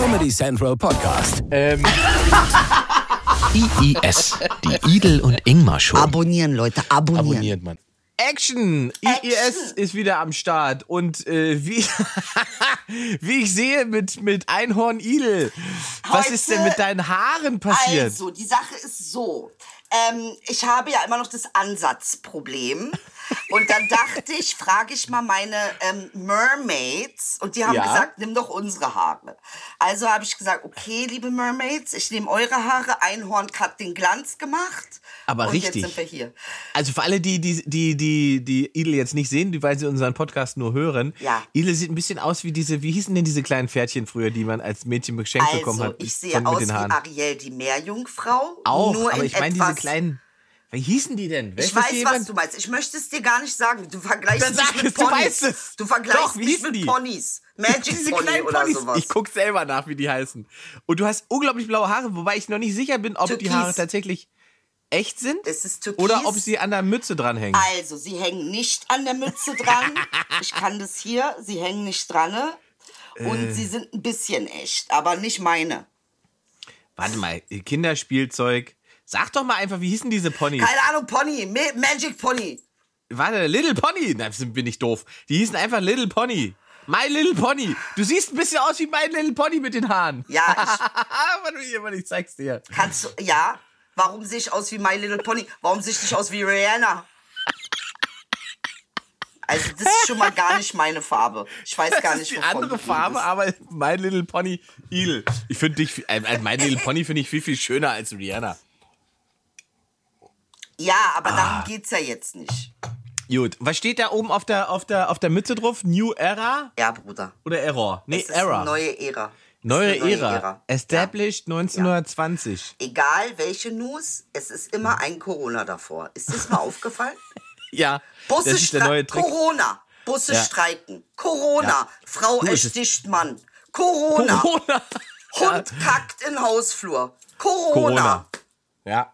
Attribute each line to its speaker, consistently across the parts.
Speaker 1: Comedy Central Podcast.
Speaker 2: Ähm,
Speaker 3: IIS, die Idel und Ingmar Show.
Speaker 4: Abonnieren, Leute, abonnieren.
Speaker 2: abonniert man. Action! IES ist wieder am Start und äh, wie, wie ich sehe mit, mit Einhorn Idel. Was
Speaker 4: Heute-
Speaker 2: ist denn mit deinen Haaren passiert?
Speaker 4: Also, die Sache ist so. Ähm, ich habe ja immer noch das Ansatzproblem. Und dann dachte ich, frage ich mal meine ähm, Mermaids. Und die haben
Speaker 2: Ja.
Speaker 4: gesagt, nimm doch unsere Haare. Also habe ich gesagt, okay, liebe Mermaids, ich nehme eure Haare. Einhorn hat den Glanz gemacht.
Speaker 2: Aber
Speaker 4: und
Speaker 2: richtig.
Speaker 4: jetzt sind wir hier.
Speaker 2: Also für alle, die die, die, die, die Idel jetzt nicht sehen, die- weil sie unseren Podcast nur hören.
Speaker 4: Ja.
Speaker 2: Idel sieht ein bisschen aus wie diese, wie hießen denn diese kleinen Pferdchen früher, die man als Mädchen geschenkt bekommen
Speaker 4: Also,
Speaker 2: hat?
Speaker 4: ich sehe aus wie Ariel, die Meerjungfrau.
Speaker 2: Auch,
Speaker 4: nur
Speaker 2: aber ich meine diese kleinen, wie hießen die denn?
Speaker 4: Ich
Speaker 2: das
Speaker 4: weiß,
Speaker 2: jemand?
Speaker 4: was du meinst. Ich möchte es dir gar nicht sagen. Du vergleichst
Speaker 2: Dann
Speaker 4: mich
Speaker 2: sag
Speaker 4: mit
Speaker 2: es, du
Speaker 4: Ponys.
Speaker 2: weißt es.
Speaker 4: Du vergleichst
Speaker 2: Doch, wie
Speaker 4: mich mit
Speaker 2: die?
Speaker 4: Ponys. Magic
Speaker 2: Diese
Speaker 4: Pony
Speaker 2: kleinen
Speaker 4: oder
Speaker 2: Ponys.
Speaker 4: sowas.
Speaker 2: Ich guck selber nach, wie die heißen. Und du hast unglaublich blaue Haare, wobei ich noch nicht sicher bin, ob die
Speaker 4: Türkis.
Speaker 2: Haare tatsächlich echt sind oder ob sie an der Mütze dranhängen.
Speaker 4: Also, sie hängen nicht an der Mütze dran. ich kann das hier. Sie hängen nicht dran. Und
Speaker 2: Äh.
Speaker 4: sie sind ein bisschen echt, aber nicht meine.
Speaker 2: Warte mal, Kinderspielzeug. Sag doch mal einfach, wie hießen diese Ponys?
Speaker 4: Keine Ahnung, Pony. Ma- Magic Pony.
Speaker 2: Warte, Little Pony. Na, bin ich doof. Die hießen einfach Little Pony. My Little Pony. Du siehst ein bisschen aus wie My Little Pony mit den Haaren.
Speaker 4: Ja,
Speaker 2: hier, warte, ich zeig's dir.
Speaker 4: ich kannst du. Ja. Warum sehe ich aus wie My Little Pony? Warum sehe ich nicht aus wie Rihanna? Also, das ist schon mal gar nicht meine Farbe. Ich weiß gar
Speaker 2: Das
Speaker 4: nicht,
Speaker 2: ist die andere Farbe,
Speaker 4: redest.
Speaker 2: aber My Little Pony Idel. Ich finde dich, äh, äh, My Little Pony finde ich viel, viel schöner als Rihanna.
Speaker 4: Ja, aber
Speaker 2: Ah.
Speaker 4: darum geht's ja jetzt nicht.
Speaker 2: Gut, was steht da oben auf der, auf der, auf der Mütze drauf? New Era
Speaker 4: Ja, Bruder.
Speaker 2: oder Error? Nee,
Speaker 4: Es ist
Speaker 2: Era.
Speaker 4: neue Ära.
Speaker 2: Neue,
Speaker 4: ist eine
Speaker 2: Ära. Established 1920.
Speaker 4: Egal welche News, es ist immer ein Corona davor. Ist das mal aufgefallen?
Speaker 2: Ja,
Speaker 4: Busse
Speaker 2: das ist der neue Trick.
Speaker 4: Corona. Busse
Speaker 2: Ja.
Speaker 4: streiken. Corona.
Speaker 2: Ja.
Speaker 4: Frau
Speaker 2: Du,
Speaker 4: ersticht Mann. Corona.
Speaker 2: Corona.
Speaker 4: Hund kackt in Hausflur. Corona.
Speaker 2: Corona. Ja.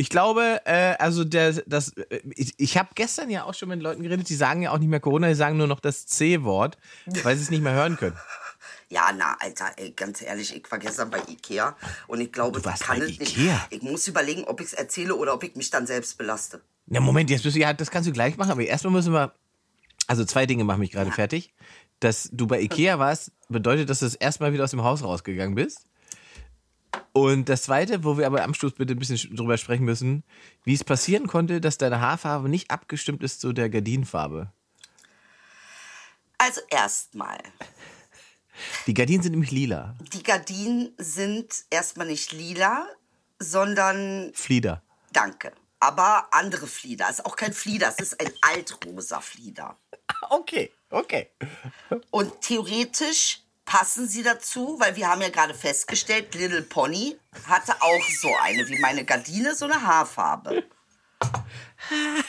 Speaker 2: Ich glaube, äh, also der, das, äh, ich, ich habe gestern ja auch schon mit Leuten geredet, die sagen ja auch nicht mehr Corona, die sagen nur noch das C-Wort, weil sie es nicht mehr hören können.
Speaker 4: Ja, na, Alter, ey, ganz ehrlich, ich war gestern bei Ikea und ich glaube,
Speaker 2: Du
Speaker 4: ich kann es nicht. Ich muss überlegen, ob ich es erzähle oder ob ich mich dann selbst belaste.
Speaker 2: Na Moment, jetzt bist du, ja, das kannst du gleich machen, aber erstmal müssen wir, also zwei Dinge machen mich gerade fertig. Dass du bei Ikea warst, bedeutet, dass du das erstmal wieder aus dem Haus rausgegangen bist. Und das zweite, wo wir aber am Schluss bitte ein bisschen drüber sprechen müssen, wie es passieren konnte, dass deine Haarfarbe nicht abgestimmt ist zu der Gardinenfarbe.
Speaker 4: Also erstmal,
Speaker 2: Die Gardinen sind nämlich lila.
Speaker 4: die Gardinen sind erstmal nicht lila, sondern
Speaker 2: Flieder.
Speaker 4: danke. Aber andere Flieder. Es ist auch kein Flieder, es ist ein altrosa Flieder.
Speaker 2: Okay, okay.
Speaker 4: Und theoretisch passen sie dazu, weil wir haben ja gerade festgestellt, Little Pony hatte auch so eine, wie meine Gardine, so eine Haarfarbe.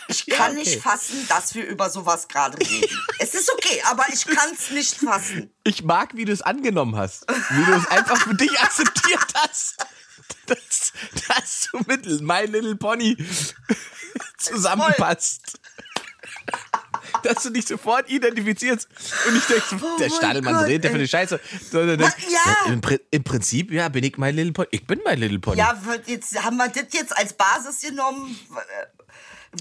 Speaker 4: Ich kann
Speaker 2: okay.
Speaker 4: nicht fassen, dass wir über sowas gerade reden. es ist okay, aber ich kann es nicht fassen.
Speaker 2: Ich mag, wie du es angenommen hast. Wie du es einfach für dich akzeptiert hast. Dass, dass du mit My Little Pony zusammenpasst. Dass du dich sofort identifizierst und nicht denkst, der
Speaker 4: mein
Speaker 2: Stadelmann
Speaker 4: Gott,
Speaker 2: redet der für eine Scheiße. Sondern
Speaker 4: Ja.
Speaker 2: Im, Im Prinzip, ja, bin ich My Little Pony. Ich bin My Little Pony.
Speaker 4: Ja, jetzt, haben wir das jetzt als Basis genommen, äh,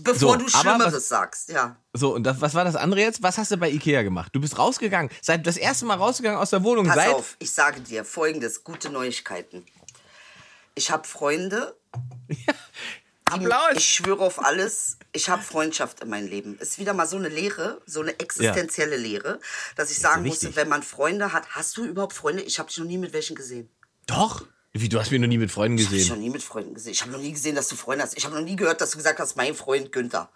Speaker 4: bevor
Speaker 2: So,
Speaker 4: du Schlimmeres
Speaker 2: was-
Speaker 4: sagst. Ja.
Speaker 2: So, und das, was war das andere jetzt? Was hast du bei Ikea gemacht? Du bist rausgegangen. Seit das erste Mal rausgegangen aus der Wohnung.
Speaker 4: Pass
Speaker 2: seit
Speaker 4: auf, ich sage dir folgendes, gute Neuigkeiten. Ich habe Freunde,
Speaker 2: Applaus.
Speaker 4: Ich schwöre auf alles, ich habe Freundschaft in meinem Leben. Ist wieder mal so eine Lehre, so eine existenzielle Lehre, dass ich sagen musste, wenn man Freunde hat, hast du überhaupt Freunde? Ich habe dich noch nie mit welchen gesehen.
Speaker 2: Doch. Wie, du hast mich noch nie mit Freunden
Speaker 4: Ich habe noch
Speaker 2: gesehen.
Speaker 4: nie mit Freunden gesehen. Ich habe noch nie gesehen, dass du Freunde hast. Ich habe noch nie gehört, dass du gesagt hast, mein Freund Günther.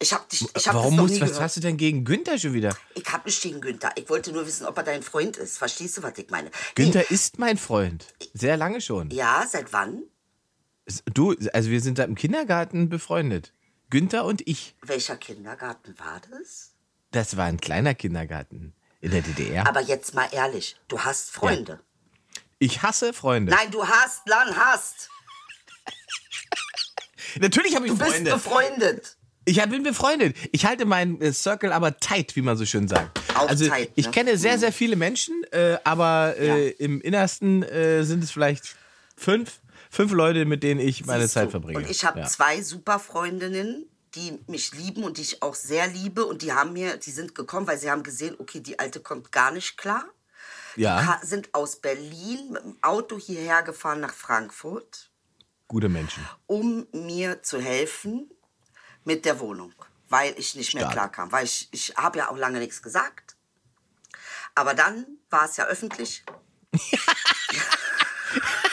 Speaker 4: Ich habe dich, ich das
Speaker 2: Warum musst was
Speaker 4: gehört.
Speaker 2: hast du denn gegen Günther schon wieder?
Speaker 4: Ich habe nicht gegen Günther. Ich wollte nur wissen, ob er dein Freund ist. Verstehst du, was ich meine?
Speaker 2: Günther ist mein Freund. Sehr lange schon.
Speaker 4: Nee. Ja, seit wann?
Speaker 2: Du, also wir sind seit dem Kindergarten befreundet. Günther und ich.
Speaker 4: Welcher Kindergarten war das?
Speaker 2: Das war ein kleiner Kindergarten in der DDR.
Speaker 4: Aber jetzt mal ehrlich, du hast Freunde.
Speaker 2: Ich hasse Freunde.
Speaker 4: Nein, du hast, Lan, hast.
Speaker 2: Natürlich habe ich
Speaker 4: Du bist
Speaker 2: Freunde.
Speaker 4: befreundet.
Speaker 2: Ich bin befreundet. Ich halte meinen äh, Circle aber tight, wie man so schön sagt.
Speaker 4: Auch
Speaker 2: also
Speaker 4: tight,
Speaker 2: ich
Speaker 4: ne?
Speaker 2: kenne sehr, sehr viele Menschen, äh, aber äh, im Innersten äh, sind es vielleicht fünf, fünf Leute, mit denen ich meine
Speaker 4: Siehst
Speaker 2: Zeit
Speaker 4: du.
Speaker 2: verbringe.
Speaker 4: Und ich habe
Speaker 2: ja.
Speaker 4: zwei super Freundinnen, die mich lieben und die ich auch sehr liebe. Und die haben mir, die sind gekommen, weil sie haben gesehen, okay, die Alte kommt gar nicht klar.
Speaker 2: ja,
Speaker 4: Ha- Sind aus Berlin mit dem Auto hierher gefahren nach Frankfurt,
Speaker 2: gute Menschen.
Speaker 4: um mir zu helfen mit der Wohnung, weil ich nicht mehr
Speaker 2: Stark.
Speaker 4: klar kam. Weil ich, ich habe ja auch lange nichts gesagt. Aber dann war es ja öffentlich.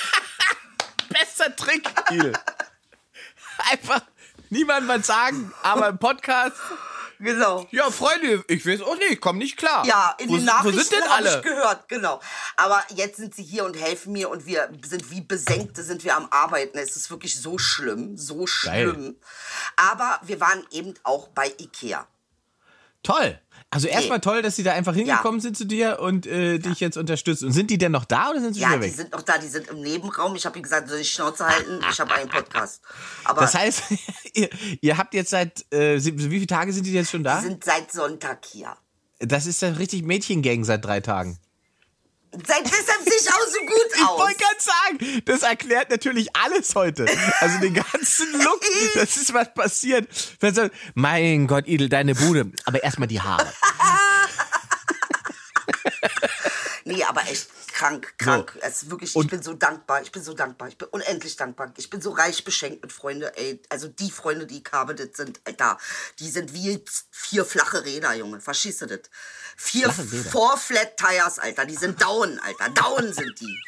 Speaker 2: Bester Trick, Il. Einfach niemand was sagen, aber im Podcast.
Speaker 4: Genau.
Speaker 2: Ja, Freunde, ich weiß auch nicht, ich komm nicht klar.
Speaker 4: Ja, in
Speaker 2: wo,
Speaker 4: den
Speaker 2: wo
Speaker 4: Nachrichten
Speaker 2: sind denn
Speaker 4: habe ich
Speaker 2: alle?
Speaker 4: gehört, genau. Aber jetzt sind sie hier und helfen mir und wir sind wie Besenkte, sind wir am Arbeiten. Es ist wirklich so schlimm, so schlimm. Aber wir waren eben auch bei Ikea.
Speaker 2: Toll. Also erstmal toll, dass sie da einfach hingekommen sind zu dir und äh, dich jetzt unterstützen. Und sind die denn noch da oder sind sie
Speaker 4: Ja,
Speaker 2: schon
Speaker 4: die
Speaker 2: wieder weg?
Speaker 4: sind noch da, die sind im Nebenraum. Ich habe ihnen gesagt, soll ich Schnauze halten? Ich habe einen Podcast. Aber
Speaker 2: Das heißt, ihr, ihr habt jetzt seit, äh, wie viele Tage sind die jetzt schon da?
Speaker 4: die sind seit Sonntag hier.
Speaker 2: Das ist ja richtig Mädchengang seit drei Tagen.
Speaker 4: Seit deshalb sehe ich auch so gut
Speaker 2: Ich
Speaker 4: aus.
Speaker 2: wollte gerade sagen, das erklärt natürlich alles heute. Also den ganzen Look, das ist was passiert. Mein Gott, Idel, deine Bude. Aber erstmal die Haare.
Speaker 4: Nee, aber echt krank, krank. Es ist wirklich,
Speaker 2: Und-
Speaker 4: ich bin so dankbar, ich bin so dankbar, ich bin unendlich dankbar. Ich bin so reich beschenkt mit Freunden, ey. Also die Freunde, die ich habe, das sind, Alter, die sind wie vier flache Räder, Junge. Verstehst du das? Vier
Speaker 2: Flache Räder.
Speaker 4: Four Flat Tires, Alter. Die sind down, Alter. Down sind die,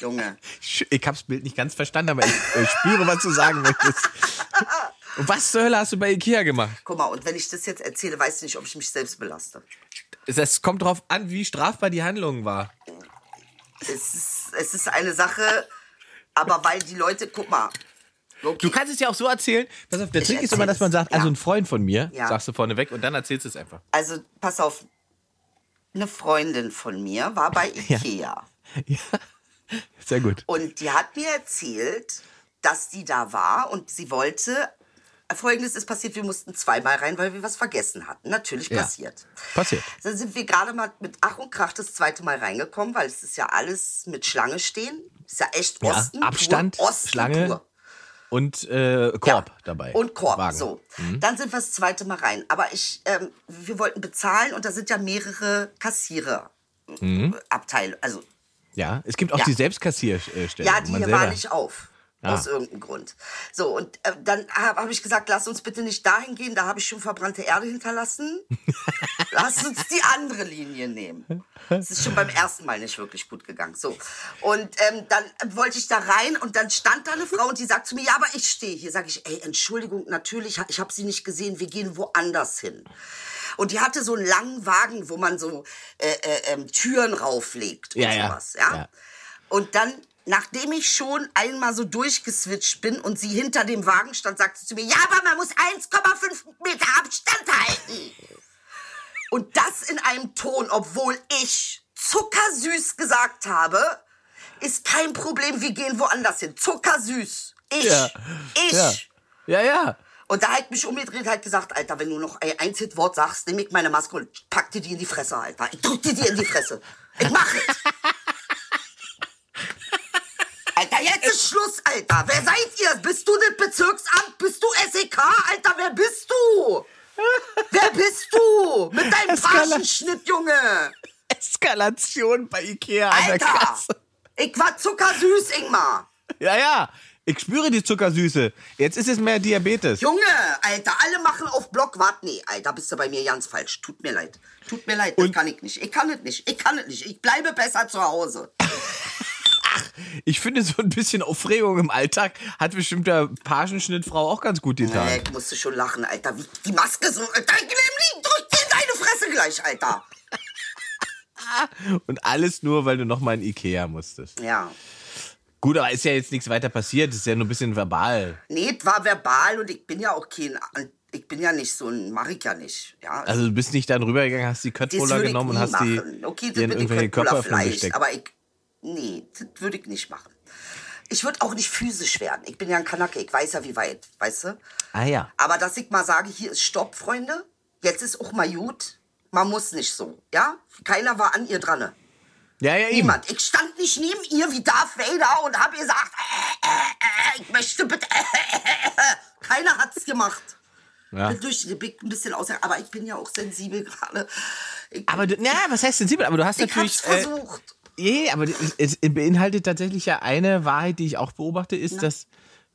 Speaker 4: Junge.
Speaker 2: Ich ich hab's Bild nicht ganz verstanden, aber ich, ich spüre, was du sagen möchtest. Und was zur Hölle hast du bei Ikea gemacht?
Speaker 4: Guck mal, und wenn ich das jetzt erzähle, weiß ich nicht, ob ich mich selbst belaste.
Speaker 2: Es kommt drauf an, wie strafbar die Handlung war.
Speaker 4: Es ist, es ist eine Sache, aber weil die Leute, guck mal. Okay.
Speaker 2: Du kannst es ja auch so erzählen. Pass auf, der
Speaker 4: Ich
Speaker 2: Trick ist immer, dass man sagt, also
Speaker 4: ja.
Speaker 2: ein Freund von mir,
Speaker 4: Ja.
Speaker 2: sagst du vorneweg und dann erzählst du es einfach.
Speaker 4: Also, pass auf. Eine Freundin von mir war bei Ikea.
Speaker 2: Ja. Sehr gut.
Speaker 4: Und die hat mir erzählt, dass die da war und sie wollte. Folgendes ist passiert, wir mussten zweimal rein, weil wir was vergessen hatten. Natürlich
Speaker 2: Ja.
Speaker 4: passiert.
Speaker 2: Passiert.
Speaker 4: Dann sind wir gerade mal mit Ach und Krach das zweite Mal reingekommen, weil es ist ja alles mit Schlange stehen. Ist ja echt
Speaker 2: Ja,
Speaker 4: Osten.
Speaker 2: Abstand,
Speaker 4: pur. Osten
Speaker 2: Schlange,
Speaker 4: pur.
Speaker 2: Und äh, Korb
Speaker 4: Ja.
Speaker 2: dabei.
Speaker 4: Und Korb,
Speaker 2: Wagen. Mhm.
Speaker 4: so. Dann sind wir das zweite Mal rein. Aber ich, ähm, wir wollten bezahlen und da sind ja mehrere Kassierer.
Speaker 2: Mhm.
Speaker 4: Abteile, also
Speaker 2: Ja, es gibt auch
Speaker 4: Ja.
Speaker 2: die Selbstkassierstellen.
Speaker 4: Ja, die
Speaker 2: man
Speaker 4: war nicht auf.
Speaker 2: Ah.
Speaker 4: Aus irgendeinem Grund. So, und äh, dann habe hab ich gesagt, lass uns bitte nicht dahin gehen, da habe ich schon verbrannte Erde hinterlassen. lass uns die andere Linie nehmen. Es ist schon beim ersten Mal nicht wirklich gut gegangen. So. Und ähm, dann wollte ich da rein und dann stand da eine Frau und die sagt zu mir, ja, aber ich stehe hier. Sag ich, ey, Entschuldigung, natürlich, ich habe sie nicht gesehen, wir gehen woanders hin. Und die hatte so einen langen Wagen, wo man so äh, äh, ähm, Türen rauflegt und
Speaker 2: Ja, ja.
Speaker 4: sowas. Ja?
Speaker 2: Ja.
Speaker 4: Und dann, nachdem ich schon einmal so durchgeswitcht bin und sie hinter dem Wagen stand, sagte sie zu mir, ja, aber man muss 1,5 Meter Abstand halten. Und das in einem Ton, obwohl ich zuckersüß gesagt habe, ist kein Problem, wir gehen woanders hin. Zuckersüß. Ich.
Speaker 2: Ja.
Speaker 4: Ich.
Speaker 2: Ja. Ja, ja.
Speaker 4: Und da hat mich umgedreht, halt gesagt, Alter, wenn du noch ein Einzelwort sagst, nehme ich meine Maske und pack dir die in die Fresse, Alter. Ich drück dir die in die Fresse. Ich mach es. Alter, jetzt ist Schluss, Alter. Wer seid ihr? Bist du das Bezirksamt? Bist du SEK? Alter, wer bist du? Wer bist du? Mit deinem Pagenschnitt, Junge.
Speaker 2: Eskalation bei Ikea an der
Speaker 4: Alter.
Speaker 2: Kasse.
Speaker 4: Ich war zuckersüß, Ingmar.
Speaker 2: Ja, ja. Ich spüre die Zuckersüße. Jetzt ist es mehr Diabetes.
Speaker 4: Junge, Alter, alle machen auf Block. Wart, nee, Alter, bist du bei mir ganz falsch. Tut mir leid. Tut mir leid, das
Speaker 2: Und-
Speaker 4: kann ich nicht. Ich kann es nicht. Ich kann es nicht. Ich bleibe besser zu Hause.
Speaker 2: Ich finde, so ein bisschen Aufregung im Alltag hat bestimmt der Pagenschnittfrau auch ganz gut getan.
Speaker 4: Nee, ich musste schon lachen, Alter. Wie die Maske so. Alter, ich nehm die, drück dir in deine Fresse gleich, Alter.
Speaker 2: Und alles nur, weil du nochmal in Ikea musstest.
Speaker 4: Ja.
Speaker 2: Gut, aber ist ja jetzt nichts weiter passiert. Ist ja nur ein bisschen verbal.
Speaker 4: Nee, es war verbal und ich bin ja auch kein. Ich bin ja nicht so ein. Mach ich ja nicht. Ja.
Speaker 2: Also du bist nicht dann rübergegangen, hast die Köttbullar
Speaker 4: ich
Speaker 2: genommen und hast
Speaker 4: machen.
Speaker 2: die
Speaker 4: Okay,
Speaker 2: in irgendwelche Körperöffnungen
Speaker 4: vielleicht,
Speaker 2: gesteckt.
Speaker 4: aber ich. Nee, das würde ich nicht machen. Ich würde auch nicht physisch werden. Ich bin ja ein Kanake, ich weiß ja wie weit, weißt du?
Speaker 2: Ah ja.
Speaker 4: Aber dass ich mal sage, hier ist Stopp, Freunde. Jetzt ist auch mal gut. Man muss nicht so, ja? Keiner war an ihr dran.
Speaker 2: Ja, ja, eben.
Speaker 4: Niemand. Ich stand nicht neben ihr wie Darth Vader und habe gesagt, äh, äh, äh, ich möchte bitte. Äh, äh, äh. Keiner hat's gemacht.
Speaker 2: Ja.
Speaker 4: Bin durch bin ein bisschen aus, aber ich bin ja auch sensibel gerade.
Speaker 2: Aber du, na, was heißt sensibel? Aber du hast
Speaker 4: ich
Speaker 2: natürlich.
Speaker 4: hab's versucht.
Speaker 2: Ja, aber es beinhaltet tatsächlich ja eine Wahrheit, die ich auch beobachte, ist, dass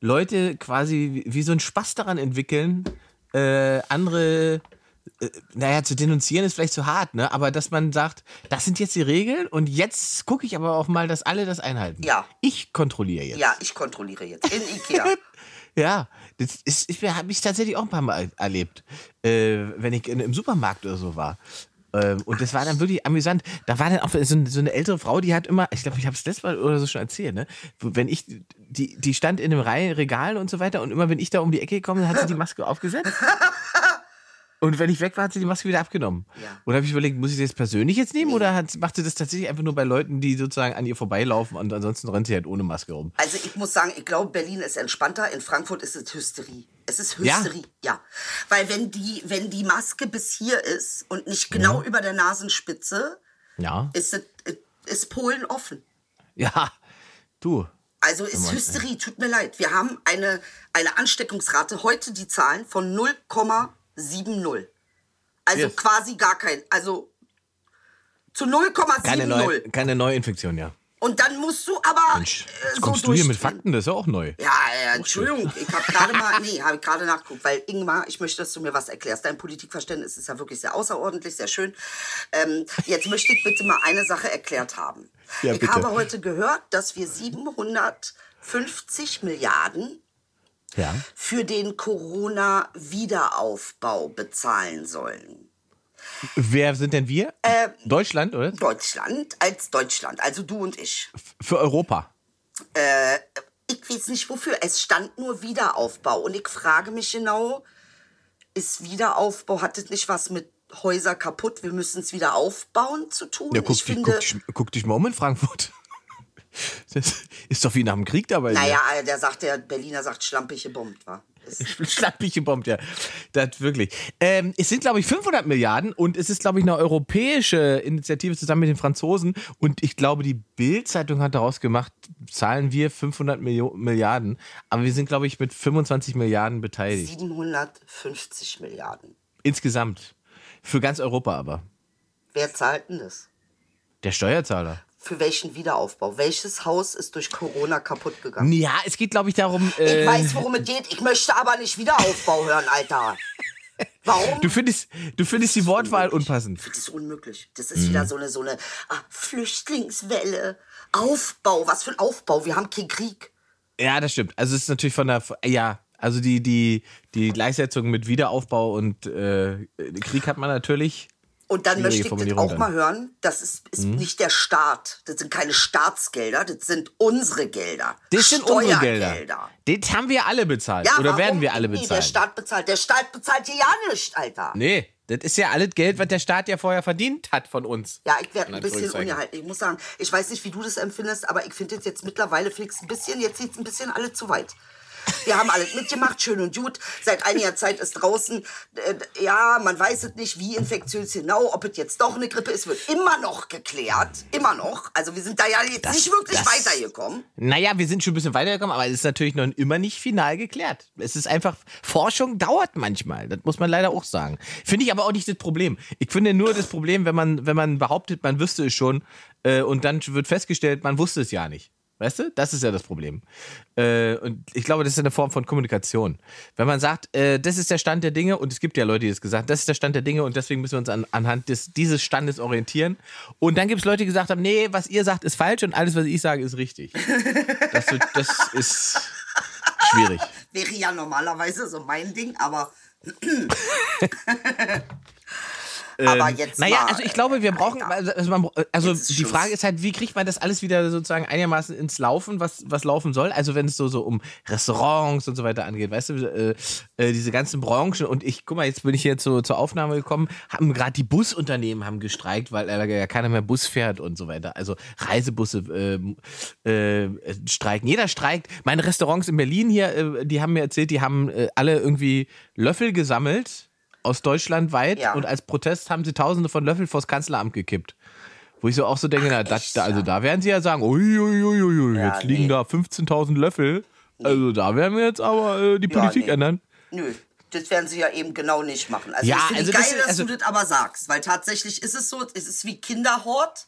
Speaker 2: Leute quasi wie, so ein Spaß daran entwickeln, äh, andere, äh, naja, zu denunzieren ist vielleicht zu hart, ne? Aber dass man sagt, das sind jetzt die Regeln und jetzt gucke ich aber auch mal, dass alle das einhalten.
Speaker 4: Ja.
Speaker 2: Ich kontrolliere jetzt.
Speaker 4: Ja, ich kontrolliere jetzt in Ikea.
Speaker 2: Ja, das ist, ich habe ich tatsächlich auch ein paar Mal erlebt, äh, wenn ich in, im Supermarkt oder so war. Ähm, und das war dann wirklich amüsant. Da war dann auch so, ein- so eine ältere Frau, die hat immer, ich glaube, ich habe es letztes Mal oder so schon erzählt, ne? Wenn ich, die, die stand in einem Reihe Regal und so weiter und immer wenn ich da um die Ecke gekommen bin, hat sie die Maske aufgesetzt. Und wenn ich weg war, hat sie die Maske wieder abgenommen.
Speaker 4: Ja.
Speaker 2: Und habe ich überlegt, muss ich das jetzt persönlich jetzt nehmen oder hat, macht sie das tatsächlich einfach nur bei Leuten, die sozusagen an ihr vorbeilaufen und ansonsten rennt sie halt ohne Maske rum?
Speaker 4: Also ich muss sagen, ich glaube, Berlin ist entspannter. In Frankfurt ist es Hysterie. Es ist
Speaker 2: Ja?
Speaker 4: Hysterie, ja. Weil wenn die, wenn die Maske bis hier ist und nicht genau über der Nasenspitze,
Speaker 2: Ja.
Speaker 4: ist, es, ist Polen offen.
Speaker 2: Ja. Du.
Speaker 4: Also ist Hysterie, tut mir leid. Wir haben eine, eine Ansteckungsrate, heute die Zahlen von 0,70. Also
Speaker 2: Yes.
Speaker 4: quasi gar kein, also zu
Speaker 2: Keine,
Speaker 4: 0,70.
Speaker 2: neu, keine Neuinfektion, ja.
Speaker 4: Und dann musst du aber
Speaker 2: Mensch,
Speaker 4: äh, so
Speaker 2: kommst du hier mit. Fakten, das ist ja auch neu.
Speaker 4: Ja, ja, Entschuldigung, ich habe gerade mal, nee, habe ich gerade nachgeguckt, weil Ingmar, ich möchte, dass du mir was erklärst. Dein Politikverständnis ist ja wirklich sehr außerordentlich, sehr schön. Ähm, jetzt möchte ich bitte mal eine Sache erklärt haben.
Speaker 2: Ja,
Speaker 4: ich
Speaker 2: bitte.
Speaker 4: habe heute gehört, dass wir 750 Milliarden
Speaker 2: Ja.
Speaker 4: für den Corona-Wiederaufbau bezahlen sollen.
Speaker 2: Wer sind denn wir? Deutschland, oder?
Speaker 4: Deutschland als Deutschland, also du und ich.
Speaker 2: Für Europa.
Speaker 4: ich weiß nicht wofür. Es stand nur Wiederaufbau. Und ich frage mich genau, ist Wiederaufbau, hat das nicht was mit Häuser kaputt, wir müssen es wieder aufbauen zu tun?
Speaker 2: Ja, guck,
Speaker 4: ich
Speaker 2: dich,
Speaker 4: finde,
Speaker 2: guck, dich, guck dich mal um in Frankfurt. Das ist doch wie nach dem Krieg dabei.
Speaker 4: naja, der sagt, der Berliner sagt, schlampig gebombt war. Ist-
Speaker 2: Schlappig gebombt, ja. Das wirklich. Ähm, es sind, glaube ich, 500 Milliarden und es ist, glaube ich, eine europäische Initiative zusammen mit den Franzosen. Und ich glaube, die Bild-Zeitung hat daraus gemacht, zahlen wir 500 Millio Milliarden. Aber wir sind, glaube ich, mit 25 Milliarden beteiligt.
Speaker 4: 750 Milliarden.
Speaker 2: Insgesamt. Für ganz Europa aber.
Speaker 4: Wer zahlt denn das?
Speaker 2: Der Steuerzahler.
Speaker 4: Für welchen Wiederaufbau? Welches Haus ist durch Corona kaputt gegangen?
Speaker 2: Ja, es geht, glaube ich, darum.
Speaker 4: Ich
Speaker 2: Äh,
Speaker 4: weiß, worum es geht. Ich möchte aber nicht Wiederaufbau hören, Alter. Warum?
Speaker 2: du, findest, du findest die Wortwahl unpassend.
Speaker 4: Das ist unmöglich. Das
Speaker 2: Mhm.
Speaker 4: ist wieder so eine, so eine ah, Flüchtlingswelle. Aufbau. Was für ein Aufbau? Wir haben keinen Krieg.
Speaker 2: Ja, das stimmt. Also es ist natürlich von der. Ja, also die, die, die Gleichsetzung mit Wiederaufbau und äh, Krieg hat man natürlich.
Speaker 4: Und dann möchte ich das auch mal hören. Das ist, ist
Speaker 2: Mhm.
Speaker 4: nicht der Staat. Das sind keine Staatsgelder. Das sind unsere Gelder.
Speaker 2: Das sind unsere Gelder. Das haben wir alle bezahlt.
Speaker 4: Ja,
Speaker 2: Oder werden wir alle
Speaker 4: Nee, der
Speaker 2: bezahlt?
Speaker 4: Staat bezahlt. Der Staat bezahlt hier ja nicht, Alter.
Speaker 2: nee, das ist ja alles Geld, was der Staat ja vorher verdient hat von uns.
Speaker 4: Ja, ich werde
Speaker 2: In
Speaker 4: ein bisschen ungehalten. Ich muss sagen, ich weiß nicht, wie du das empfindest, aber ich finde jetzt, jetzt mittlerweile fliegst ein bisschen, jetzt sieht es ein bisschen alle zu weit. Wir haben alles mitgemacht, schön und gut. Seit einiger Zeit ist draußen, äh, ja, man weiß es nicht, wie infektiös genau, ob es jetzt doch eine Grippe ist, wird immer noch geklärt. Immer noch. Also wir sind da ja jetzt
Speaker 2: Das-
Speaker 4: nicht wirklich
Speaker 2: das-
Speaker 4: weitergekommen.
Speaker 2: Naja, wir sind schon ein bisschen weitergekommen, aber es ist natürlich noch immer nicht final geklärt. Es ist einfach, Forschung dauert manchmal. Das muss man leider auch sagen. Finde ich aber auch nicht das Problem. Ich finde nur das Problem, wenn man, wenn man behauptet, man wüsste es schon äh, und dann wird festgestellt, man wusste es ja nicht. Weißt du? Das ist ja das Problem. Äh, und ich glaube, das ist eine Form von Kommunikation. Wenn man sagt, äh, das ist der Stand der Dinge, und es gibt ja Leute, die das gesagt haben, das ist der Stand der Dinge und deswegen müssen wir uns an, anhand des, dieses Standes orientieren. Und dann gibt es Leute, die gesagt haben, nee, was ihr sagt, ist falsch und alles, was ich sage, ist richtig. Das, das ist schwierig.
Speaker 4: Wäre ja normalerweise so mein Ding, aber Aber jetzt
Speaker 2: Naja,
Speaker 4: mal,
Speaker 2: also ich glaube, wir
Speaker 4: äh,
Speaker 2: brauchen,
Speaker 4: ja.
Speaker 2: also, man, also die. Frage ist halt, wie kriegt man das alles wieder sozusagen einigermaßen ins Laufen, was, was laufen soll? Also wenn es so, so um Restaurants und so weiter angeht, weißt du, äh, äh, diese ganzen Branchen und ich, guck mal, jetzt bin ich hier zu, zur Aufnahme gekommen, haben gerade die Busunternehmen haben gestreikt, weil äh, ja keiner mehr Bus fährt und so weiter. Also Reisebusse äh, äh, streiken. Jeder streikt. Meine Restaurants in Berlin hier, äh, die haben mir erzählt, die haben alle irgendwie Löffel gesammelt aus Deutschland weit
Speaker 4: Ja.
Speaker 2: und als Protest haben sie tausende von Löffel vors Kanzleramt gekippt. Wo ich so auch so denke, na, das,
Speaker 4: echt,
Speaker 2: da, also
Speaker 4: ja?
Speaker 2: da werden sie ja sagen, uiuiuiui,
Speaker 4: Ja,
Speaker 2: jetzt liegen
Speaker 4: nee.
Speaker 2: da 15.000 Löffel. Also da werden wir jetzt aber äh, die Politik
Speaker 4: nee.
Speaker 2: ändern.
Speaker 4: Nö, das werden sie ja eben genau nicht machen. Also
Speaker 2: Ja,
Speaker 4: ich finde
Speaker 2: also
Speaker 4: geil,
Speaker 2: das ist-
Speaker 4: dass
Speaker 2: also-
Speaker 4: du das aber sagst, weil tatsächlich ist es so, es ist wie Kinderhort.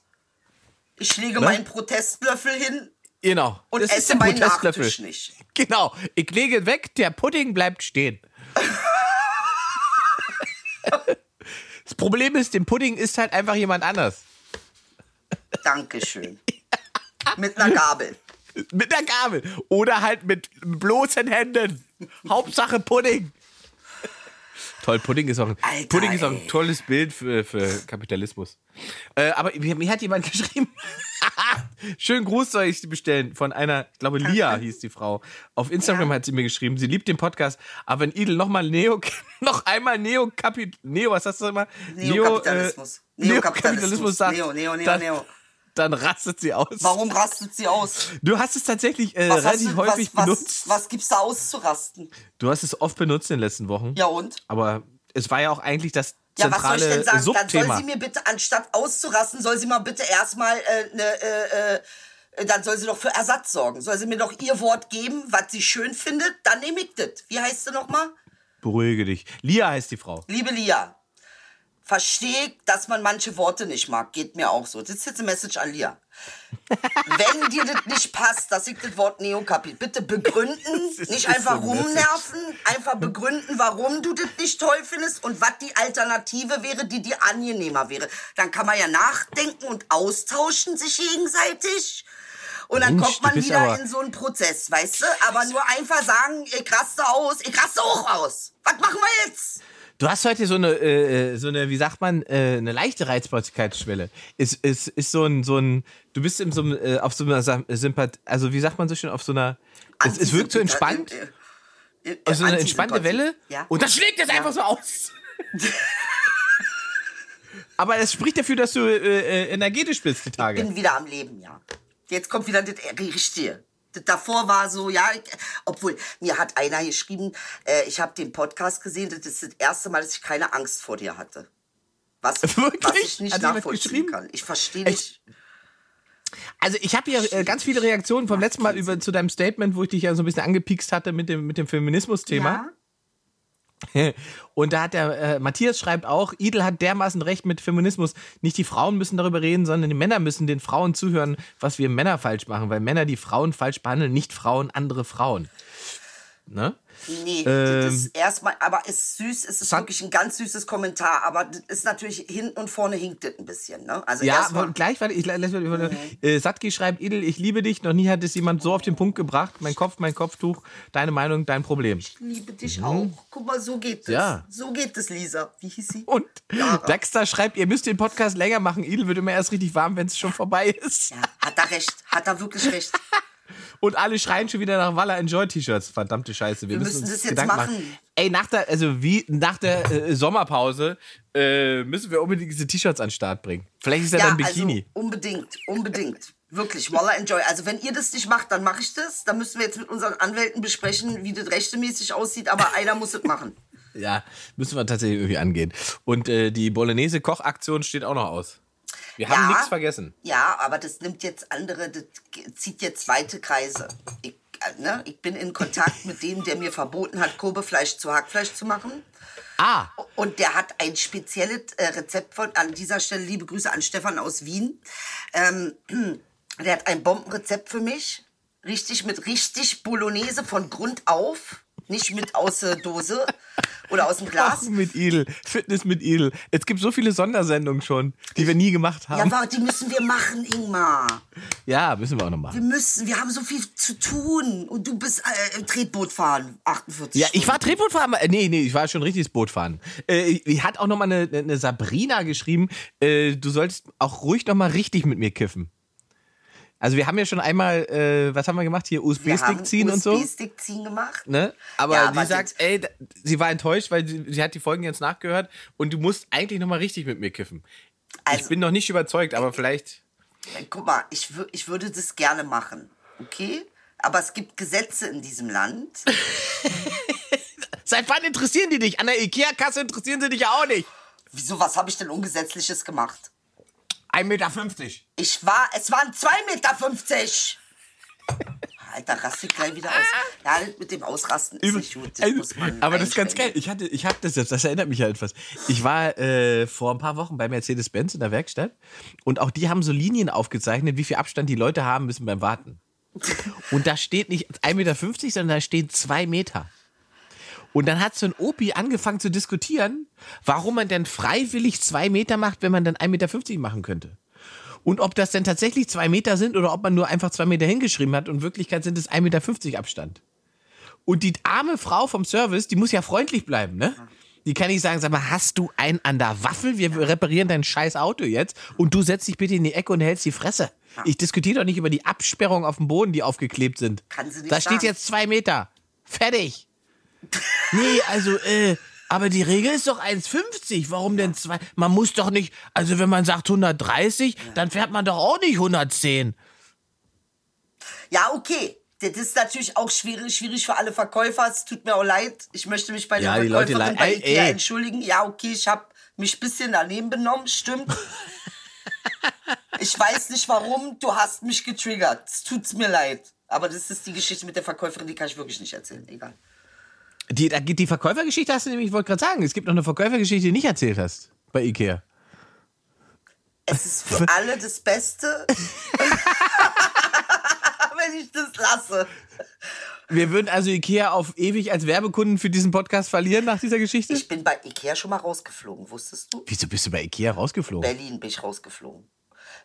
Speaker 4: Ich lege
Speaker 2: Ne?
Speaker 4: meinen Protestlöffel hin
Speaker 2: Genau.
Speaker 4: und
Speaker 2: das
Speaker 4: esse meinen
Speaker 2: Protestlöffel.
Speaker 4: Nicht.
Speaker 2: Genau. Ich lege weg, der Pudding bleibt stehen. das Problem ist, den Pudding isst halt einfach jemand anders.
Speaker 4: Dankeschön. Mit einer Gabel.
Speaker 2: Mit der Gabel. Oder halt mit bloßen Händen. Hauptsache Pudding. Toll, Pudding ist auch ein,
Speaker 4: Alter,
Speaker 2: Pudding ist auch ein tolles Bild für, für Kapitalismus. Äh, aber mir, hat jemand geschrieben, schönen Gruß soll ich bestellen von einer, ich glaube Lia hieß die Frau. Auf Instagram hat sie mir geschrieben, sie liebt den Podcast, aber wenn Idel nochmal Neo, noch einmal Neo, Kapit, Neo, was hast du immer?
Speaker 4: Neokapitalismus.
Speaker 2: Neo, äh, Neokapitalismus sagt,
Speaker 4: Neo, Neo, Neo, Neo.
Speaker 2: Dann rastet sie aus.
Speaker 4: Warum rastet sie aus?
Speaker 2: Du hast es tatsächlich äh, relativ
Speaker 4: du,
Speaker 2: häufig
Speaker 4: was,
Speaker 2: benutzt.
Speaker 4: was, was gibt's da auszurasten?
Speaker 2: Du hast es oft benutzt in den letzten Wochen.
Speaker 4: Ja und?
Speaker 2: Aber es war ja auch eigentlich das
Speaker 4: Ja, was soll ich
Speaker 2: zentrale
Speaker 4: denn sagen? Dann soll
Speaker 2: Subthema.
Speaker 4: sie mir bitte, anstatt auszurasten, soll sie mal bitte erstmal äh, ne, äh, äh, dann soll sie doch für Ersatz sorgen. Soll sie mir doch ihr Wort geben, was sie schön findet, dann nehme ich das. Wie heißt sie nochmal?
Speaker 2: Beruhige dich. Lia heißt die Frau.
Speaker 4: Liebe Lia, verstehe ich, dass man manche Worte nicht mag. Geht mir auch so. Das ist jetzt eine Message an Lia. Wenn dir das nicht passt, dass ich das Wort Neokapit, bitte begründen, nicht einfach
Speaker 2: so
Speaker 4: rumnerven, einfach begründen, warum du das nicht toll findest und was die Alternative wäre, die dir angenehmer wäre. Dann kann man ja nachdenken und austauschen sich gegenseitig. Und dann
Speaker 2: Mensch,
Speaker 4: kommt man wieder in so einen Prozess, weißt du? Aber nur einfach sagen, ich raste aus, ich raste auch aus. Was machen wir jetzt?
Speaker 2: Du hast heute so eine, äh, so eine, wie sagt man, äh, eine leichte Reizbarkeitsschwelle. Ist, ist, ist so ein, so ein, du bist in so einem, äh, auf so einer Sympath, also wie sagt man so schön, auf so einer, es, es wirkt so entspannt,
Speaker 4: Äh, äh,
Speaker 2: auf so eine entspannte Welle
Speaker 4: Ja.
Speaker 2: und das schlägt es
Speaker 4: Ja.
Speaker 2: einfach so aus. Aber es spricht dafür, dass du äh, äh, energetisch bist die Tage.
Speaker 4: bin wieder am Leben, ja. Jetzt kommt wieder das Richtige. Davor war so, ja, ich, obwohl mir hat einer geschrieben, äh, ich habe den Podcast gesehen, das ist das erste Mal, dass ich keine Angst vor dir hatte. Was,
Speaker 2: Wirklich?
Speaker 4: was ich nicht
Speaker 2: Hat
Speaker 4: nachvollziehen kann. Ich verstehe nicht.
Speaker 2: Also ich habe hier äh, ganz viele Reaktionen vom letzten Mal über zu deinem Statement, wo ich dich ja so ein bisschen angepiekst hatte mit dem, mit dem Feminismus-Thema.
Speaker 4: Ja?
Speaker 2: Und da hat der äh, Matthias schreibt auch, Idel hat dermaßen recht mit Feminismus. Nicht die Frauen müssen darüber reden, sondern die Männer müssen den Frauen zuhören, was wir Männer falsch machen, weil Männer die Frauen falsch behandeln, nicht Frauen andere Frauen. Ne?
Speaker 4: Nee,
Speaker 2: Ähm,
Speaker 4: das ist erstmal, aber ist süß, es ist
Speaker 2: San-
Speaker 4: wirklich ein ganz süßes Kommentar, aber das ist natürlich hinten und vorne hinkt das ein bisschen, ne? Also
Speaker 2: Ja, aber gleich, warte, ich, lass- lass- äh, Satki schreibt, Idel, ich liebe dich, noch nie hat es jemand so auf den Punkt gebracht, mein Kopf, mein Kopftuch, deine Meinung, dein Problem.
Speaker 4: ich liebe dich auch. Guck mal, so geht es.
Speaker 2: Mhm. Ja.
Speaker 4: So geht es, Lisa. Wie hieß sie?
Speaker 2: Und Dexter schreibt, ihr müsst den Podcast länger machen, Idel wird immer erst richtig warm, wenn es schon vorbei ist.
Speaker 4: Ja, hat er recht. Hat er wirklich recht.
Speaker 2: Und alle schreien schon wieder nach Walla Enjoy T-Shirts. Verdammte Scheiße. Wir,
Speaker 4: Wir
Speaker 2: müssen
Speaker 4: müssen das jetzt
Speaker 2: Gedanken machen.
Speaker 4: machen.
Speaker 2: Ey, nach der, also wie nach der äh, Sommerpause äh, müssen wir unbedingt diese T-Shirts an den Start bringen. Vielleicht ist ja, dann Bikini.
Speaker 4: Also unbedingt, unbedingt. Wirklich, Walla Enjoy. Also wenn ihr das nicht macht, dann mache ich das. Dann müssen wir jetzt mit unseren Anwälten besprechen, wie das rechtemäßig aussieht. Aber einer muss es machen.
Speaker 2: ja, müssen wir tatsächlich irgendwie angehen. Und äh, die Bolognese-Kochaktion steht auch noch aus. Wir haben
Speaker 4: Ja.
Speaker 2: nichts vergessen.
Speaker 4: Ja, aber das nimmt jetzt andere, das zieht jetzt weite Kreise. Ich, äh, ne, ich bin in Kontakt mit dem, der mir verboten hat, Korbefleisch zu Hackfleisch zu machen.
Speaker 2: Ah,
Speaker 4: Und der hat ein spezielles äh, Rezept von, an dieser Stelle, liebe Grüße an Stefan aus Wien. Ähm, der hat ein Bombenrezept für mich. Richtig mit richtig Bolognese von Grund auf. Nicht mit aus der Dose oder aus dem Glas.
Speaker 2: Kochen mit Idel, Fitness mit Idel. Es gibt so viele Sondersendungen schon, die wir nie gemacht
Speaker 4: Ja,
Speaker 2: haben.
Speaker 4: aber die müssen wir machen, Ingmar.
Speaker 2: Ja, müssen wir auch noch
Speaker 4: Wir
Speaker 2: machen.
Speaker 4: müssen, wir haben so viel zu tun. Und du bist äh, Tretboot fahren, 48
Speaker 2: Ja, ich war
Speaker 4: Stunden.
Speaker 2: Tretbootfahren. äh, Nee, nee, ich war schon richtiges Bootfahren. Äh, ich- hat auch noch mal eine, eine Sabrina geschrieben, äh, du solltest auch ruhig noch mal richtig mit mir kiffen. Also wir haben ja schon einmal, äh, was haben wir gemacht hier, USB-Stick ziehen und so.
Speaker 4: USB-Stick ziehen gemacht.
Speaker 2: Ne? Aber
Speaker 4: Ja,
Speaker 2: sie sagt, ey, da- sie war enttäuscht, weil sie, sie hat die Folgen jetzt nachgehört und du musst eigentlich noch mal richtig mit mir kiffen. ich
Speaker 4: Also-
Speaker 2: bin noch nicht überzeugt, aber vielleicht.
Speaker 4: Guck mal, ich, ich würde das gerne machen. Okay? Aber es gibt Gesetze in diesem Land.
Speaker 2: Seit wann interessieren die dich? An der Ikea-Kasse interessieren sie dich ja auch nicht.
Speaker 4: Wieso, was habe ich denn Ungesetzliches gemacht?
Speaker 2: 1,50 Meter.
Speaker 4: Ich war, es waren 2,50 Meter. Alter, raste ich gleich wieder aus. Ja, mit dem Ausrasten ist nicht gut. Das
Speaker 2: Also, aber das ist ganz geil. Ich hatte, ich habe das jetzt, das erinnert mich halt was. Ich war äh, vor ein paar Wochen bei Mercedes-Benz in der Werkstatt und auch die haben so Linien aufgezeichnet, wie viel Abstand die Leute haben müssen beim Warten. Und da steht nicht 1,50 Meter, sondern da stehen 2 Meter. Und dann hat so ein Opi angefangen zu diskutieren, warum man denn freiwillig zwei Meter macht, wenn man dann 1,50 Meter machen könnte. Und ob das denn tatsächlich zwei Meter sind oder ob man nur einfach zwei Meter hingeschrieben hat und in Wirklichkeit sind es 1,50 Meter Abstand. Und die arme Frau vom Service, die muss ja freundlich bleiben, ne? Die kann nicht sagen, sag mal, hast du einen an der Waffel? Wir reparieren dein scheiß Auto jetzt und du setzt dich bitte in die Ecke und hältst die Fresse. Ich diskutiere doch nicht über die Absperrung auf dem Boden, die aufgeklebt sind.
Speaker 4: Kann sie nicht
Speaker 2: da steht jetzt zwei Meter. Fertig. Nee, also, äh, aber die Regel ist doch 1,50. Warum denn zwei? Man muss doch nicht, also wenn man sagt 130, dann fährt man doch auch nicht 110.
Speaker 4: Ja, okay. Das ist natürlich auch schwierig, schwierig für alle Verkäufer. Es tut mir auch leid. Ich möchte mich bei der
Speaker 2: Ja,
Speaker 4: Verkäuferin bei
Speaker 2: Ey,
Speaker 4: Ikea
Speaker 2: ey.
Speaker 4: entschuldigen. Ja, okay, ich habe mich ein bisschen daneben benommen, stimmt. ich weiß nicht warum, du hast mich getriggert. Es tut's mir leid. Aber das ist die Geschichte mit der Verkäuferin, die kann ich wirklich nicht erzählen. Egal.
Speaker 2: Die, die Verkäufergeschichte hast du nämlich, ich wollte gerade sagen, es gibt noch eine Verkäufergeschichte, die du nicht erzählt hast bei Ikea.
Speaker 4: Es ist für alle das Beste, wenn ich das lasse.
Speaker 2: Wir würden also Ikea auf ewig als Werbekunden für diesen Podcast verlieren nach dieser Geschichte?
Speaker 4: Ich bin bei Ikea schon mal rausgeflogen, wusstest du?
Speaker 2: Wieso bist du bei Ikea rausgeflogen?
Speaker 4: Berlin bin ich rausgeflogen.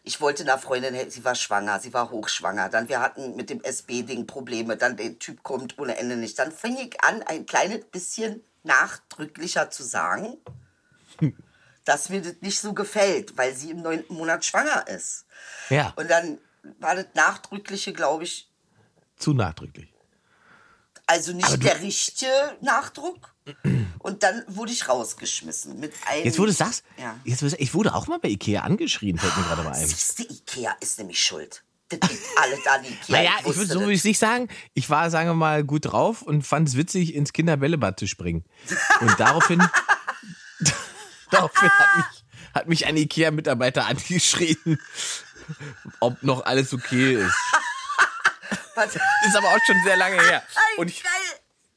Speaker 4: Ich wollte einer Freundin, helfen, sie war schwanger, sie war hochschwanger. Dann wir hatten mit dem SB-Ding Probleme. Dann der Typ kommt ohne Ende nicht. Dann fing ich an, ein kleines bisschen nachdrücklicher zu sagen, dass mir das nicht so gefällt, weil sie im neunten Monat schwanger ist.
Speaker 2: Ja,
Speaker 4: Und dann war das Nachdrückliche, glaube ich,
Speaker 2: zu nachdrücklich.
Speaker 4: also nicht der richtige Nachdruck. Und dann wurde ich rausgeschmissen mit einem.
Speaker 2: Jetzt, wo du sagst,
Speaker 4: Ja.
Speaker 2: jetzt, ich wurde auch mal bei Ikea angeschrien, fällt mir gerade mal ein.
Speaker 4: Siehste, Ikea ist nämlich schuld. Das liegt alle da an Ikea.
Speaker 2: Naja, ich würde so
Speaker 4: das.
Speaker 2: würde ich es nicht sagen. Ich war, sagen wir mal, gut drauf und fand es witzig, ins Kinderbällebad zu springen. Und daraufhin, daraufhin hat mich, hat mich ein Ikea-Mitarbeiter angeschrien, ob noch alles okay ist. Ist aber auch schon sehr lange her. Und ich
Speaker 4: geil.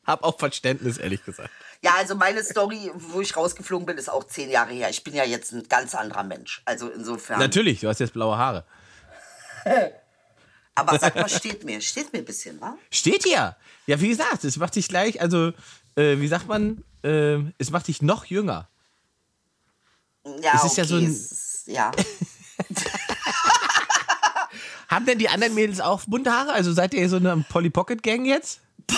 Speaker 2: Habe auch Verständnis, ehrlich gesagt.
Speaker 4: Ja, also meine Story, wo ich rausgeflogen bin, ist auch zehn Jahre her. Ich bin ja jetzt ein ganz anderer Mensch. Also insofern.
Speaker 2: Natürlich, du hast jetzt blaue Haare.
Speaker 4: Aber sag mal, steht mir. Steht mir ein bisschen, wa?
Speaker 2: Steht hier. Ja, wie gesagt, es macht dich gleich, also, äh, wie sagt man, äh, es macht dich noch jünger.
Speaker 4: Ja,
Speaker 2: Es ist ja so ein-
Speaker 4: ist- ja.
Speaker 2: Haben denn die anderen Mädels auch bunte Haare? Also seid ihr so eine Polly Pocket Gang jetzt?
Speaker 4: Hey,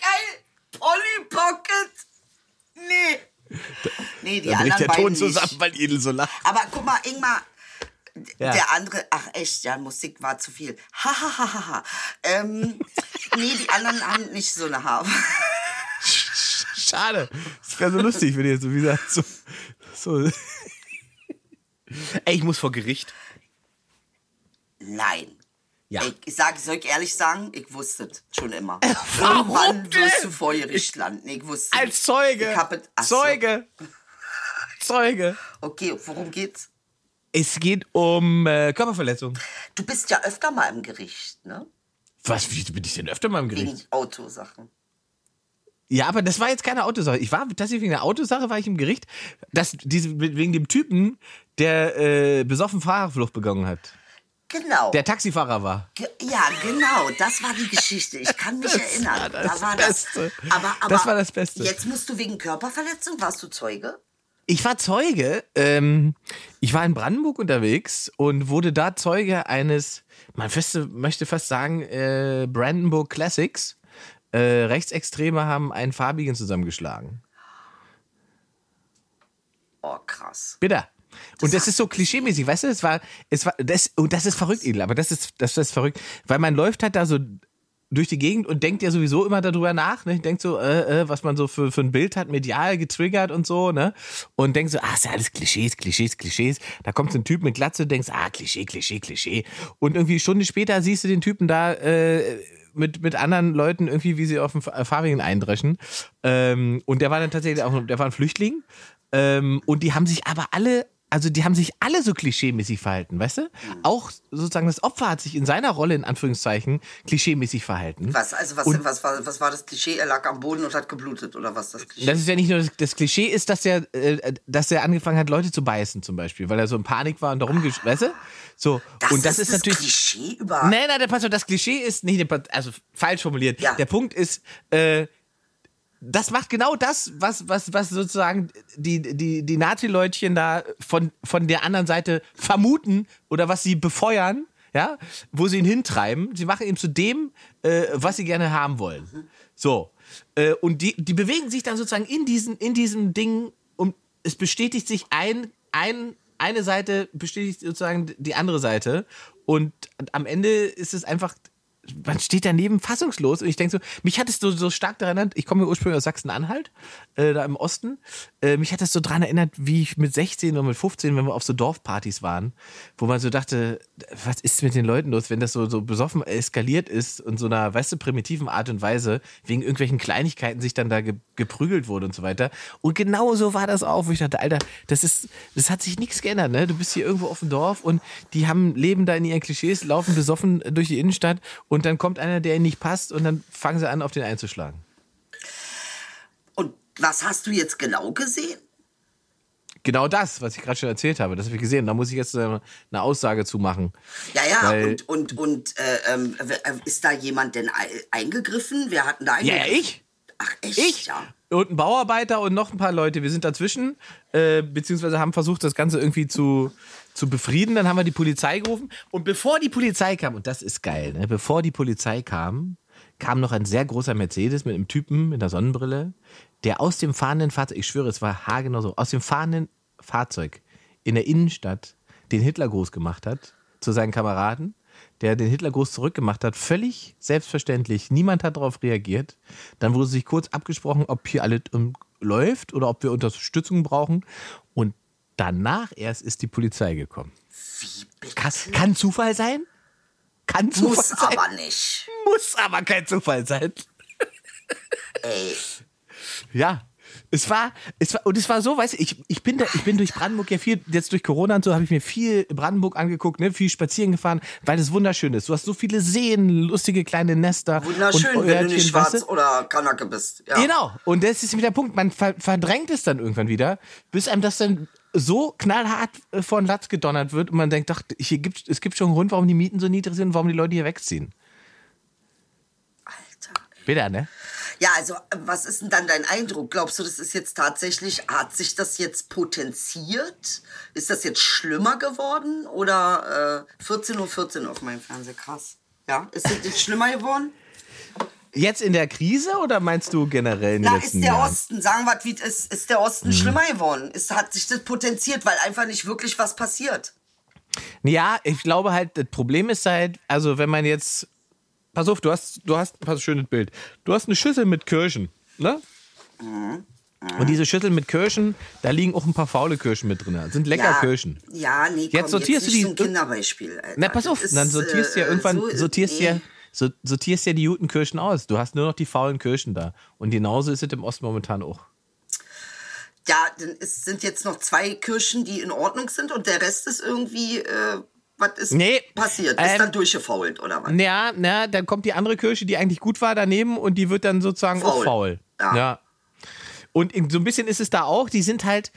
Speaker 4: geil! Polly Pocket! Nee. Nee, die
Speaker 2: Da bricht
Speaker 4: anderen
Speaker 2: der Ton
Speaker 4: nicht.
Speaker 2: zusammen, weil Edel so lacht.
Speaker 4: Aber guck mal, Ingmar,
Speaker 2: Ja.
Speaker 4: der andere, ach echt, ja, Musik war zu viel. Ha, ha, ha, ha, ha. Ähm, nee, die anderen haben nicht so eine Haare.
Speaker 2: Schade. Das wäre so lustig, wenn ihr so wie gesagt so. so. Ey, ich muss vor Gericht.
Speaker 4: Nein.
Speaker 2: Ja.
Speaker 4: Ich, sag, soll ich ehrlich sagen, ich wusste es schon immer.
Speaker 2: Warum
Speaker 4: Irgendwann wirst
Speaker 2: denn?
Speaker 4: du vor Gericht landen. Ich wusste es.
Speaker 2: Als Zeuge.
Speaker 4: Es-.
Speaker 2: Zeuge. Zeuge.
Speaker 4: Okay, worum geht's?
Speaker 2: Es geht um äh, Körperverletzung.
Speaker 4: Du bist ja öfter mal im Gericht, ne?
Speaker 2: Was, wie bin ich denn öfter mal im Gericht?
Speaker 4: Wegen Autosachen.
Speaker 2: Ja, aber das war jetzt keine Autosache. Ich war tatsächlich wegen der Autosache war ich im Gericht. Das, diese, wegen dem Typen, der äh, besoffen Fahrerflucht begangen hat.
Speaker 4: Genau.
Speaker 2: Der Taxifahrer war.
Speaker 4: Ge- Ja, genau, das war die Geschichte. Ich kann mich erinnern.
Speaker 2: war das
Speaker 4: da war
Speaker 2: Beste.
Speaker 4: das. Aber, aber
Speaker 2: Das war das Beste.
Speaker 4: Jetzt musst du wegen Körperverletzung, warst du Zeuge?
Speaker 2: Ich war Zeuge, ähm, ich war in Brandenburg unterwegs und wurde da Zeuge eines, man feste, möchte fast sagen, äh, Brandenburg Classics. Äh, Rechtsextreme haben einen Farbigen zusammengeschlagen.
Speaker 4: Oh, krass.
Speaker 2: Bitter. Und das ist so klischeemäßig, weißt du, es war, es war, das, und das ist verrückt, Edel, aber das ist, das ist verrückt, weil man läuft halt da so durch die Gegend und denkt ja sowieso immer darüber nach, ne? Denkt so, äh, äh, was man so für, für ein Bild hat, medial getriggert und so, ne? Und denkt so, ah, ist ja alles Klischees, Klischees, Klischees. Da kommt so ein Typ mit Glatze, denkst, ah, Klischee, Klischee, Klischee. Und irgendwie eine Stunde später siehst du den Typen da, äh, mit, mit anderen Leuten irgendwie, wie sie auf dem Fahrwegen eindreschen. Ähm, und der war dann tatsächlich auch, der war ein Flüchtling. Ähm, und die haben sich aber alle also die haben sich alle so klischeemäßig verhalten, weißt du? Auch sozusagen das Opfer hat sich in seiner Rolle in Anführungszeichen klischeemäßig verhalten.
Speaker 4: Was, also was,
Speaker 2: Und-
Speaker 4: was, war, was war das Klischee? Er lag am Boden und hat geblutet oder was das Klischee?
Speaker 2: Das ist ja nicht nur das, das Klischee ist, dass er, äh, dass er angefangen hat, Leute zu beißen zum Beispiel, weil er so in Panik war und darum, weißt du? So
Speaker 4: das
Speaker 2: und das
Speaker 4: ist
Speaker 2: ist, natürlich.
Speaker 4: Klischee über.
Speaker 2: Nein, nein, der pass auf, das Klischee ist nicht, also falsch formuliert.
Speaker 4: Ja.
Speaker 2: Der Punkt ist, äh, das macht genau das, was, was, was sozusagen die, die, die Nazi-Leutchen da von, von der anderen Seite vermuten oder was sie befeuern, ja, wo sie ihn hintreiben. Sie machen ihn zu dem, äh, was sie gerne haben wollen. So. Äh, und die, die bewegen sich dann sozusagen in diesen, in diesem Ding und es bestätigt sich ein, ein, eine Seite bestätigt sozusagen die andere Seite. Und am Ende ist es einfach man steht daneben fassungslos und ich denke so, mich hat es so, so stark daran erinnert, ich komme ursprünglich aus Sachsen-Anhalt, äh, da im Osten, äh, mich hat es so daran erinnert, wie ich mit 16 oder mit 15, wenn wir auf so Dorfpartys waren, wo man so dachte, was ist mit den Leuten los, wenn das so, so besoffen eskaliert ist und so einer, weißt du, primitiven Art und Weise, wegen irgendwelchen Kleinigkeiten sich dann da ge geprügelt wurde und so weiter. Und genau so war das auch, wo ich dachte, Alter, das ist, das hat sich nichts geändert, ne? Du bist hier irgendwo auf dem Dorf und die haben, leben da in ihren Klischees, laufen besoffen durch die Innenstadt und dann kommt einer, der ihnen nicht passt und dann fangen sie an, auf den einzuschlagen.
Speaker 4: Und was hast du jetzt genau gesehen?
Speaker 2: Genau das, was ich gerade schon erzählt habe, das habe ich gesehen. Da muss ich jetzt äh, eine Aussage zu machen.
Speaker 4: Ja, ja, und, und, und äh, ähm, äh, ist da jemand denn ei- eingegriffen? Wer hat denn da eingegriffen?
Speaker 2: ja, ich.
Speaker 4: Ach, echt?
Speaker 2: Ich
Speaker 4: Ja.
Speaker 2: und ein Bauarbeiter und noch ein paar Leute. Wir sind dazwischen, äh, beziehungsweise haben versucht, das Ganze irgendwie zu, zu befrieden. Dann haben wir die Polizei gerufen. Und bevor die Polizei kam, und das ist geil, ne? bevor die Polizei kam, kam noch ein sehr großer Mercedes mit einem Typen mit einer Sonnenbrille, der aus dem fahrenden Fahrzeug, ich schwöre, es war haargenau so, aus dem fahrenden Fahrzeug in der Innenstadt den Hitlergruß gemacht hat zu seinen Kameraden, der den Hitlergruß zurückgemacht hat, völlig selbstverständlich. Niemand hat darauf reagiert. Dann wurde sich kurz abgesprochen, ob hier alles um, läuft oder ob wir Unterstützung brauchen. Und danach erst ist die Polizei gekommen.
Speaker 4: Wie bitte?
Speaker 2: Kann, kann Zufall sein? Kann Zufall
Speaker 4: Muss
Speaker 2: sein?
Speaker 4: aber nicht.
Speaker 2: Muss aber kein Zufall sein.
Speaker 4: Ey,
Speaker 2: Ja. Es war, es war, und es war so, weißt du, ich, ich bin da, ich bin durch Brandenburg ja viel, jetzt durch Corona und so, habe ich mir viel Brandenburg angeguckt, ne, viel spazieren gefahren, weil es wunderschön ist. Du hast so viele Seen, lustige kleine Nester.
Speaker 4: wunderschön,
Speaker 2: und
Speaker 4: wenn du nicht
Speaker 2: weißt
Speaker 4: schwarz
Speaker 2: du?
Speaker 4: oder Kanake bist. Ja.
Speaker 2: Genau. Und das ist wieder der Punkt. Man ver verdrängt es dann irgendwann wieder, bis einem das dann so knallhart äh, vor den Latz gedonnert wird und man denkt, ach, hier gibt, es gibt schon einen Grund, warum die Mieten so niedrig sind und warum die Leute hier wegziehen.
Speaker 4: Alter.
Speaker 2: Bitter, ne?
Speaker 4: Ja, also was ist denn dann dein Eindruck? Glaubst du, das ist jetzt tatsächlich, hat sich das jetzt potenziert? Ist das jetzt schlimmer geworden? Oder äh, 14.14 Uhr 14 auf meinem Fernseher, krass. Ja, ist es jetzt schlimmer geworden?
Speaker 2: Jetzt in der Krise oder meinst du generell in den
Speaker 4: Ja,
Speaker 2: letzten
Speaker 4: ist der
Speaker 2: Jahren?
Speaker 4: Osten, sagen wir, wie es ist, ist der
Speaker 2: Mhm.
Speaker 4: Osten schlimmer geworden? Ist, hat sich das potenziert, weil einfach nicht wirklich was passiert?
Speaker 2: Ja, ich glaube halt, das Problem ist halt, also wenn man jetzt, pass auf, du hast, du hast, pass schönes Bild, du hast eine Schüssel mit Kirschen, ne? Und diese Schüssel mit Kirschen, da liegen auch ein paar faule Kirschen mit drin. Das sind lecker
Speaker 4: ja,
Speaker 2: Kirschen.
Speaker 4: Ja, nee, komm,
Speaker 2: Jetzt sortierst
Speaker 4: jetzt
Speaker 2: du
Speaker 4: nicht
Speaker 2: die-
Speaker 4: so ein Kinderbeispiel. Alter.
Speaker 2: Na, pass auf,
Speaker 4: Das
Speaker 2: dann
Speaker 4: ist,
Speaker 2: sortierst du ja
Speaker 4: äh,
Speaker 2: irgendwann,
Speaker 4: so-
Speaker 2: sortierst
Speaker 4: nee.
Speaker 2: ja, sortierst ja die guten Kirschen aus. Du hast nur noch die faulen Kirschen da. Und genauso ist es im Osten momentan auch.
Speaker 4: Ja, dann ist, sind jetzt noch zwei Kirschen, die in Ordnung sind und der Rest ist irgendwie, äh, was ist
Speaker 2: Nee,
Speaker 4: passiert? Ist
Speaker 2: ähm,
Speaker 4: dann durchgefault oder was?
Speaker 2: Ja, na, dann kommt die andere Kirsche, die eigentlich gut war, daneben und die wird dann sozusagen auch
Speaker 4: Faul.
Speaker 2: faul.
Speaker 4: Ja.
Speaker 2: ja. Und so ein bisschen ist es da auch, die sind halt,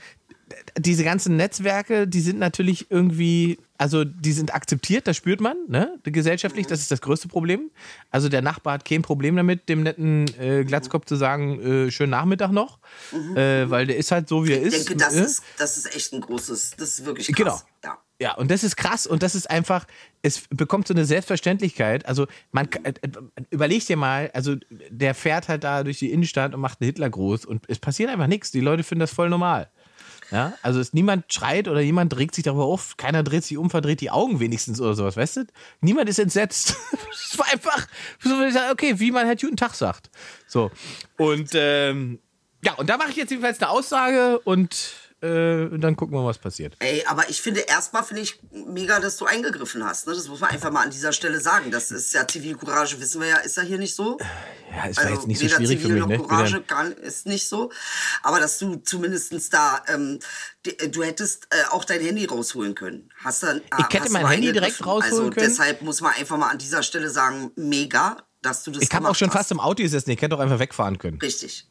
Speaker 2: diese ganzen Netzwerke, die sind natürlich irgendwie, also die sind akzeptiert, das spürt man, ne? Gesellschaftlich, das ist das größte Problem. Also der Nachbar hat kein Problem damit, dem netten äh, Glatzkopf zu sagen, äh, schönen Nachmittag noch, äh, weil der ist halt so, wie er
Speaker 4: Ich
Speaker 2: ist.
Speaker 4: denke, das,
Speaker 2: ne?
Speaker 4: ist, das ist echt ein großes, das ist wirklich krass.
Speaker 2: Genau.
Speaker 4: Ja.
Speaker 2: Ja, und das ist krass und das ist einfach, es bekommt so eine Selbstverständlichkeit. Also man äh, äh, überleg dir mal, also der fährt halt da durch die Innenstadt und macht einen Hitler groß und es passiert einfach nichts. Die Leute finden das voll normal. Ja, also es niemand schreit oder jemand regt sich darüber auf, keiner dreht sich um, verdreht die Augen wenigstens oder sowas, weißt du? Niemand ist entsetzt. Es war einfach, okay, wie man halt guten Tag sagt. So. Und ähm, ja, und da mache ich jetzt jedenfalls eine Aussage und äh, dann gucken wir, was passiert.
Speaker 4: Ey, aber ich finde, erstmal finde ich mega, dass du eingegriffen hast. Ne? Das muss man einfach mal an dieser Stelle sagen. Das ist ja Zivilcourage, wissen wir ja, ist ja hier nicht so.
Speaker 2: Ja, es war jetzt nicht so schwierig für
Speaker 4: Zivil
Speaker 2: mich,
Speaker 4: noch
Speaker 2: ne?
Speaker 4: Courage kann, ist nicht so. Aber dass du zumindestens da, ähm, die- du hättest äh, auch dein Handy rausholen können. Hast dann,
Speaker 2: Ich hätte mein Handy direkt
Speaker 4: eingegriffen.
Speaker 2: rausholen
Speaker 4: also
Speaker 2: können.
Speaker 4: deshalb muss man einfach mal an dieser Stelle sagen, mega, dass du das
Speaker 2: Ich habe auch schon
Speaker 4: hast.
Speaker 2: fast im Auto gesessen, ich hätte doch einfach wegfahren können.
Speaker 4: Richtig.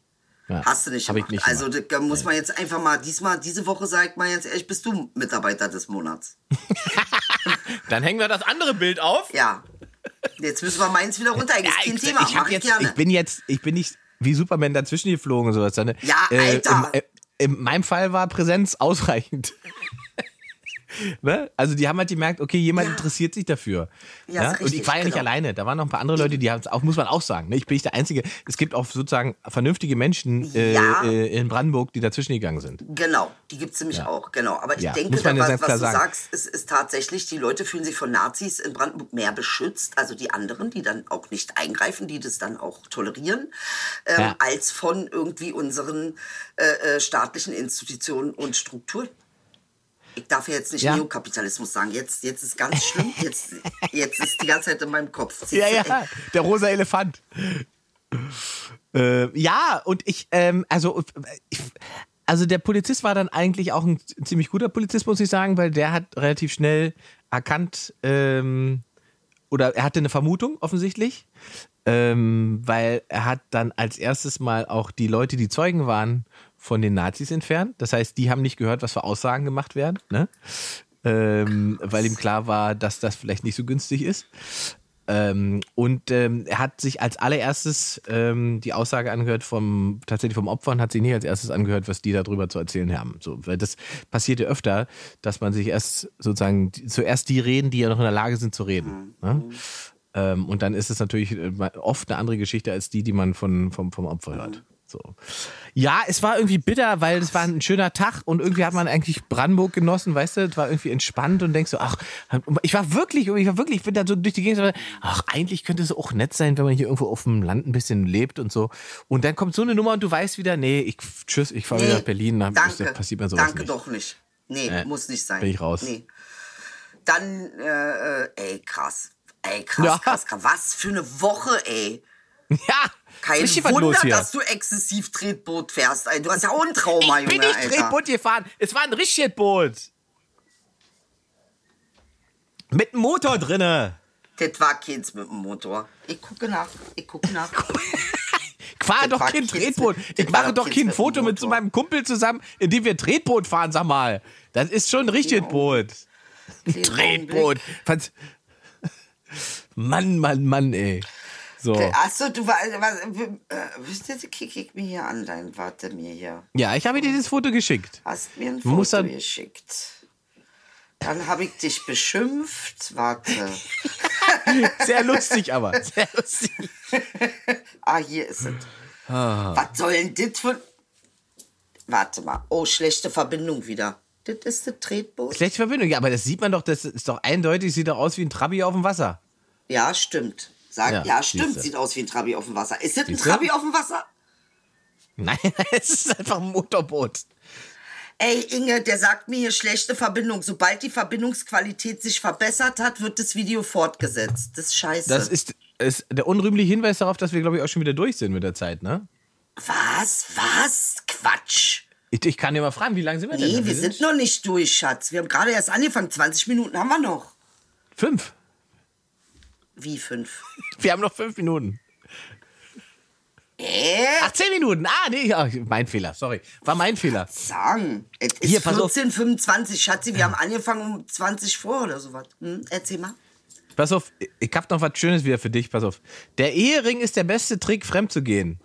Speaker 2: Ja,
Speaker 4: Hast du nicht
Speaker 2: hab
Speaker 4: gemacht.
Speaker 2: ich nicht
Speaker 4: also da muss man jetzt einfach mal, diesmal, diese Woche sagt man jetzt ehrlich, bist du Mitarbeiter des Monats.
Speaker 2: Dann hängen wir das andere Bild auf.
Speaker 4: Ja. Jetzt müssen wir meins wieder runterhängen. ist kein
Speaker 2: ich,
Speaker 4: Thema.
Speaker 2: ich,
Speaker 4: Mach ich
Speaker 2: jetzt,
Speaker 4: gerne.
Speaker 2: ich bin jetzt, ich bin nicht wie Superman dazwischen geflogen und sowas.
Speaker 4: Ja, Alter.
Speaker 2: Äh, in, in meinem Fall war Präsenz ausreichend. ne? Also die haben halt gemerkt, okay, jemand
Speaker 4: Ja.
Speaker 2: interessiert sich dafür.
Speaker 4: Ja, ist
Speaker 2: und
Speaker 4: richtig,
Speaker 2: ich war ja nicht
Speaker 4: genau.
Speaker 2: alleine. Da waren noch ein paar andere Leute, die haben es auch, muss man auch sagen. Ne? Ich bin nicht der Einzige. Es gibt auch sozusagen vernünftige Menschen äh,
Speaker 4: Ja.
Speaker 2: äh, in Brandenburg, die dazwischen gegangen sind.
Speaker 4: Genau, die gibt es nämlich auch, genau. Aber ich
Speaker 2: Ja,
Speaker 4: denke,
Speaker 2: ja
Speaker 4: was, was du
Speaker 2: sagen.
Speaker 4: sagst, ist, ist tatsächlich, die Leute fühlen sich von Nazis in Brandenburg mehr beschützt, also die anderen, die dann auch nicht eingreifen, die das dann auch tolerieren, ähm,
Speaker 2: Ja.
Speaker 4: als von irgendwie unseren äh, äh, staatlichen Institutionen und Strukturen. Ich darf ja jetzt nicht
Speaker 2: Ja.
Speaker 4: Neokapitalismus sagen. Jetzt, jetzt ist ganz schlimm. Jetzt, jetzt ist die ganze Zeit in meinem Kopf.
Speaker 2: Ja, ja, der rosa Elefant. Äh, ja, und ich, ähm, also, ich, also der Polizist war dann eigentlich auch ein ziemlich guter Polizist, muss ich sagen, weil der hat relativ schnell erkannt, ähm, oder er hatte eine Vermutung offensichtlich, ähm, weil er hat dann als erstes mal auch die Leute, die Zeugen waren, von den Nazis entfernt. Das heißt, die haben nicht gehört, was für Aussagen gemacht werden, ne? ähm, weil ihm klar war, dass das vielleicht nicht so günstig ist. Ähm, und ähm, er hat sich als allererstes ähm, die Aussage angehört vom tatsächlich vom Opfer und hat sich nicht als erstes angehört, was die darüber zu erzählen haben. So, weil das passiert ja öfter, dass man sich erst sozusagen zuerst die reden, die ja noch in der Lage sind zu reden. Ne? Ähm, und dann ist es natürlich äh, oft eine andere Geschichte als die, die man von, vom, vom Opfer hört. So. Ja, es war irgendwie bitter, weil es war ein schöner Tag und irgendwie hat man eigentlich Brandenburg genossen, weißt du, es war irgendwie entspannt und denkst so, ach, ich war wirklich, ich war wirklich, ich bin da so durch die Gegend, ach, eigentlich könnte es auch nett sein, wenn man hier irgendwo auf dem Land ein bisschen lebt und so. Und dann kommt so eine Nummer und du weißt wieder, nee, ich, tschüss, ich fahre wieder nach Berlin, dann
Speaker 4: danke.
Speaker 2: passiert mir sowas
Speaker 4: Danke
Speaker 2: nicht.
Speaker 4: doch nicht. Nee,
Speaker 2: Äh,
Speaker 4: muss nicht sein.
Speaker 2: bin ich raus.
Speaker 4: Nee. Dann, äh, äh, ey, krass. Ey, krass,
Speaker 2: Ja.
Speaker 4: krass, krass. Was für eine Woche, ey.
Speaker 2: Ja,
Speaker 4: Kein
Speaker 2: richtig
Speaker 4: Wunder, dass du exzessiv Tretboot fährst. Du hast ja auch ein Trauma,
Speaker 2: ich bin
Speaker 4: Junge,
Speaker 2: nicht
Speaker 4: Alter.
Speaker 2: Tretboot gefahren, es war ein richtiges Boot. Mit einem Motor drinne.
Speaker 4: Das war keins mit dem Motor. Ich gucke nach. Ich gucke nach.
Speaker 2: Ich fahre doch kein Tretboot. Ich mache
Speaker 4: doch
Speaker 2: kein Foto mit so meinem Kumpel zusammen, in dem wir Tretboot fahren, sag mal. Das ist schon ein richtiges Boot. Tretboot. Mann, Mann, Mann, ey. So.
Speaker 4: Achso, du war, was, äh, kick ich mir hier an, dein, warte mir hier.
Speaker 2: Ja, ich habe dir dieses Foto geschickt.
Speaker 4: Hast mir ein Foto
Speaker 2: dann-
Speaker 4: geschickt. Dann habe ich dich beschimpft. Warte.
Speaker 2: Sehr lustig aber. Sehr lustig.
Speaker 4: Ah, hier ist es.
Speaker 2: Ah.
Speaker 4: Was soll denn das für... Warte mal. Oh, schlechte Verbindung wieder. Das ist das Tretboot?
Speaker 2: Schlechte Verbindung. Ja, aber das sieht man doch, das ist doch eindeutig, sieht doch aus wie ein Trabi auf dem Wasser.
Speaker 4: Ja, stimmt. Sag,
Speaker 2: Ja,
Speaker 4: ja, stimmt.
Speaker 2: siehste.
Speaker 4: Sieht aus wie ein Trabi auf dem Wasser. Ist das ein
Speaker 2: Siehste?
Speaker 4: Trabi auf dem Wasser?
Speaker 2: Nein, es ist einfach ein Motorboot.
Speaker 4: Ey, Inge, der sagt mir hier schlechte Verbindung. Sobald die Verbindungsqualität sich verbessert hat, wird das Video fortgesetzt. Das ist scheiße.
Speaker 2: Das ist, ist der unrühmliche Hinweis darauf, dass wir, glaube ich, auch schon wieder durch sind mit der Zeit, ne?
Speaker 4: Was? Was? Quatsch.
Speaker 2: Ich, ich kann dir mal fragen, wie lange sind wir denn?
Speaker 4: Nee, wir sind noch nicht durch, Schatz. Wir haben gerade erst angefangen. 20 Minuten haben wir noch.
Speaker 2: fünf.
Speaker 4: Wie fünf?
Speaker 2: Wir haben noch fünf Minuten.
Speaker 4: Hä?
Speaker 2: Ach, zehn Minuten. Ah, nee, ja, mein Fehler, sorry. War mein Fehler.
Speaker 4: Sagen. Es ist
Speaker 2: Hier, pass auf.
Speaker 4: 14, 25, Schatzi, wir haben angefangen um 20 vor oder sowas. Hm, erzähl mal.
Speaker 2: Pass auf, ich hab noch was Schönes wieder für dich, pass auf. Der Ehering ist der beste Trick, fremd zu gehen.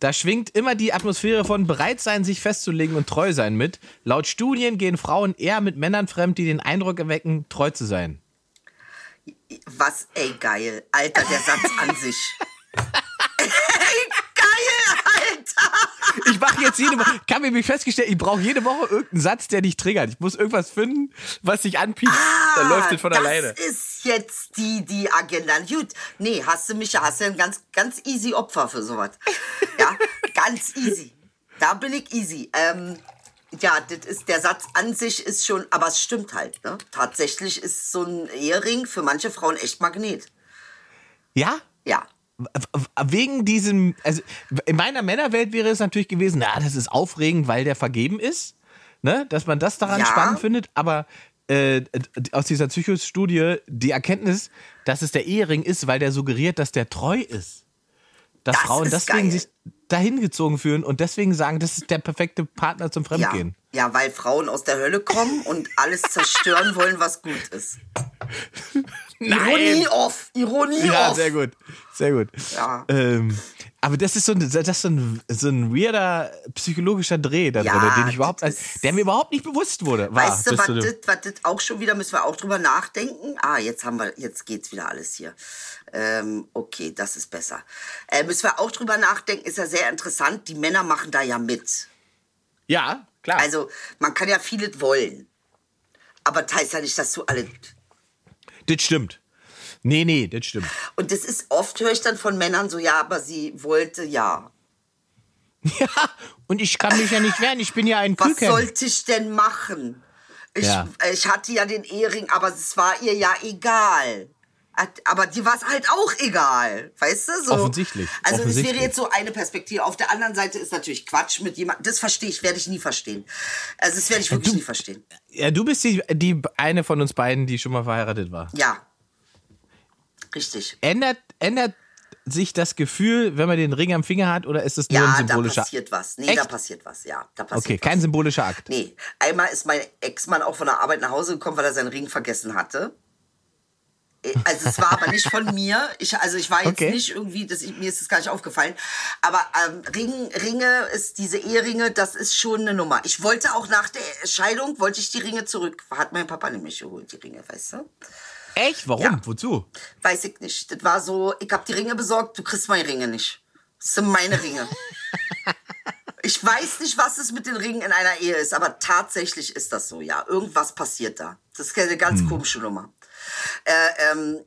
Speaker 2: Da schwingt immer die Atmosphäre von bereit sein, sich festzulegen und treu sein mit. Laut Studien gehen Frauen eher mit Männern fremd, die den Eindruck erwecken, treu zu sein.
Speaker 4: Was, ey, geil. Alter, der Satz an sich. ey, geil, Alter.
Speaker 2: Ich mache jetzt jede Woche, kann mir mich festgestellt, ich brauche jede Woche irgendeinen Satz, der dich triggert. Ich muss irgendwas finden, was dich anpiekst. Dann läuft es von
Speaker 4: das
Speaker 2: alleine.
Speaker 4: ist jetzt die, die Agenda. Gut, nee, hast du mich, hast du ein ganz, ganz easy Opfer für sowas. Ja, ganz easy. Da bin ich easy. Ähm, ja, das ist, der Satz an sich ist schon, aber es stimmt halt, ne? Tatsächlich ist so ein Ehering für manche Frauen echt Magnet.
Speaker 2: Ja?
Speaker 4: Ja.
Speaker 2: Wegen diesem, also in meiner Männerwelt wäre es natürlich gewesen, na, das ist aufregend, weil der vergeben ist, ne? dass man das daran
Speaker 4: Ja.
Speaker 2: spannend findet, aber äh, aus dieser Psychostudie die Erkenntnis, dass es der Ehering ist, weil der suggeriert, dass der treu ist. Dass
Speaker 4: Das
Speaker 2: Frauen
Speaker 4: ist
Speaker 2: deswegen
Speaker 4: geil.
Speaker 2: sich dahin gezogen fühlen und deswegen sagen, das ist der perfekte Partner zum
Speaker 4: Ja.
Speaker 2: Fremdgehen.
Speaker 4: ja, weil Frauen aus der Hölle kommen und alles zerstören wollen, was gut ist. Ironie off, Ironie
Speaker 2: Ja,
Speaker 4: off.
Speaker 2: sehr gut. Sehr gut.
Speaker 4: Ja.
Speaker 2: Ähm, aber das ist so ein, das ist so ein, so ein weirder psychologischer Dreh da
Speaker 4: Ja,
Speaker 2: drin, den ich überhaupt, der mir überhaupt nicht bewusst wurde. War,
Speaker 4: Weißt du, was das auch schon wieder, müssen wir auch drüber nachdenken. Ah, jetzt haben wir, jetzt geht's wieder alles hier. Ähm, okay, das ist besser. Äh, müssen wir auch drüber nachdenken, ist ja sehr interessant. Die Männer machen da ja mit.
Speaker 2: Ja, klar.
Speaker 4: Also, man kann ja vieles wollen. Aber das heißt ja nicht, dass du alle.
Speaker 2: das stimmt. Nee, nee, das stimmt.
Speaker 4: Und das ist oft, höre ich dann von Männern so, ja, aber sie wollte ja.
Speaker 2: Ja, und ich kann mich ja nicht wehren, ich bin ja ein
Speaker 4: Was
Speaker 2: Küken.
Speaker 4: sollte ich denn machen? Ich,
Speaker 2: Ja.
Speaker 4: ich hatte ja den Ehering, aber es war ihr ja egal. Aber dir war es halt auch egal, weißt du? So.
Speaker 2: Offensichtlich,
Speaker 4: Also es
Speaker 2: offensichtlich.
Speaker 4: wäre jetzt so eine Perspektive. Auf der anderen Seite ist natürlich Quatsch mit jemandem. Das verstehe ich, werde ich nie verstehen. Also das werde ich wirklich
Speaker 2: du-
Speaker 4: nie verstehen.
Speaker 2: Ja, du bist die, die eine von uns beiden, die schon mal verheiratet war.
Speaker 4: Ja. Richtig.
Speaker 2: Ändert, ändert sich das Gefühl, wenn man den Ring am Finger hat, oder ist es nur ein
Speaker 4: Ja, da
Speaker 2: symbolischer
Speaker 4: passiert was. Nee, da
Speaker 2: Echt?
Speaker 4: passiert was. Ja, da passiert
Speaker 2: Okay,
Speaker 4: was.
Speaker 2: kein symbolischer Akt.
Speaker 4: Nee, einmal ist mein Ex-Mann auch von der Arbeit nach Hause gekommen, weil er seinen Ring vergessen hatte. Also es war aber nicht von mir. Ich, also ich war jetzt
Speaker 2: Okay.
Speaker 4: nicht irgendwie, das, ich, mir ist das gar nicht aufgefallen. Aber ähm, Ring, Ringe ist diese Eheringe, das ist schon eine Nummer. Ich wollte auch nach der Scheidung, wollte ich die Ringe zurück. Hat mein Papa nämlich geholt, die Ringe, weißt du?
Speaker 2: Echt? Warum?
Speaker 4: Ja.
Speaker 2: Wozu?
Speaker 4: Weiß ich nicht. Das war so, ich habe die Ringe besorgt, du kriegst meine Ringe nicht. Das sind meine Ringe. Ich weiß nicht, was es mit den Ringen in einer Ehe ist, aber tatsächlich ist das so, ja. Irgendwas passiert da. Das ist eine ganz komische Nummer. Äh, ähm,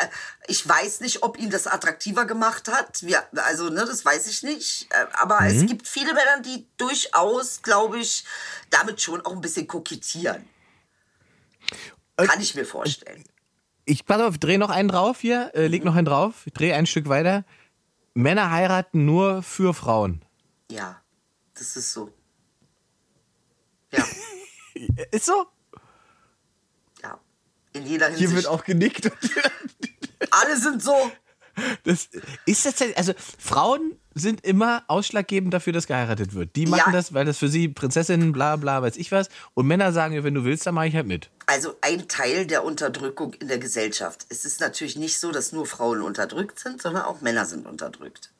Speaker 4: äh, ich weiß nicht, ob ihn das attraktiver gemacht hat. Wir, also, ne, das weiß ich nicht. Äh, aber es gibt viele Männer, die durchaus, glaube ich, damit schon auch ein bisschen kokettieren. Kann ich mir vorstellen.
Speaker 2: Ich pass auf, dreh noch einen drauf hier, äh,
Speaker 4: Mhm.
Speaker 2: leg noch einen drauf, dreh ein Stück weiter. Männer heiraten nur für Frauen.
Speaker 4: Ja, das ist so. Ja,
Speaker 2: Ist so?
Speaker 4: In jeder
Speaker 2: Hier
Speaker 4: Hinsicht.
Speaker 2: wird auch genickt.
Speaker 4: Alle sind so.
Speaker 2: Das ist tatsächlich, also Frauen sind immer ausschlaggebend dafür, dass geheiratet wird. Die machen
Speaker 4: Ja.
Speaker 2: das, weil das für sie Prinzessinnen, bla bla, weiß ich was. Und Männer sagen, wenn du willst, dann mache ich halt mit.
Speaker 4: Also ein Teil der Unterdrückung in der Gesellschaft. Es ist natürlich nicht so, dass nur Frauen unterdrückt sind, sondern auch Männer sind unterdrückt.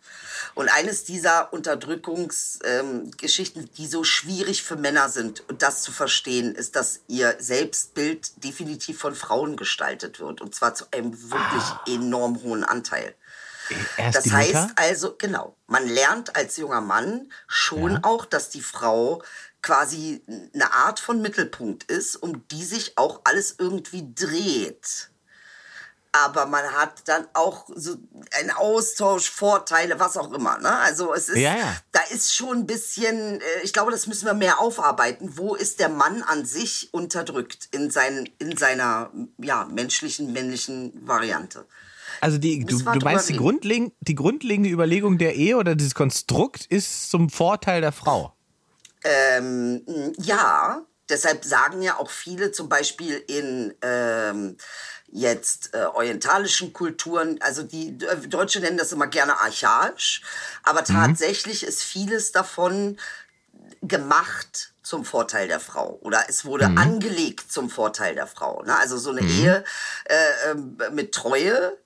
Speaker 4: Und eines dieser Unterdrückungsgeschichten, ähm, die so schwierig für Männer sind, und das zu verstehen, ist, dass ihr Selbstbild definitiv von Frauen gestaltet wird. Und zwar zu einem wirklich enorm hohen Anteil.
Speaker 2: Erst
Speaker 4: Das heißt
Speaker 2: Mutter.
Speaker 4: also, genau, man lernt als junger Mann schon auch, dass die Frau quasi eine Art von Mittelpunkt ist, um die sich auch alles irgendwie dreht. Aber man hat dann auch so einen Austausch, Vorteile, was auch immer. Ne? Also es ist,
Speaker 2: Ja, ja.
Speaker 4: da ist schon ein bisschen, äh, ich glaube, das müssen wir mehr aufarbeiten. Wo ist der Mann an sich unterdrückt in, sein, in seiner ja, menschlichen, männlichen Variante?
Speaker 2: Also die, du, du meinst, die,
Speaker 4: reden.
Speaker 2: grundlegend, die grundlegende Überlegung der Ehe oder dieses Konstrukt ist zum Vorteil der Frau.
Speaker 4: Ähm, ja, deshalb sagen ja auch viele zum Beispiel in, ähm, jetzt äh, orientalischen Kulturen, also die äh, Deutsche nennen das immer gerne archaisch, aber tatsächlich ist vieles davon gemacht zum Vorteil der Frau oder es wurde angelegt zum Vorteil der Frau. Ne? Also so eine Ehe äh, ähm, mit Treue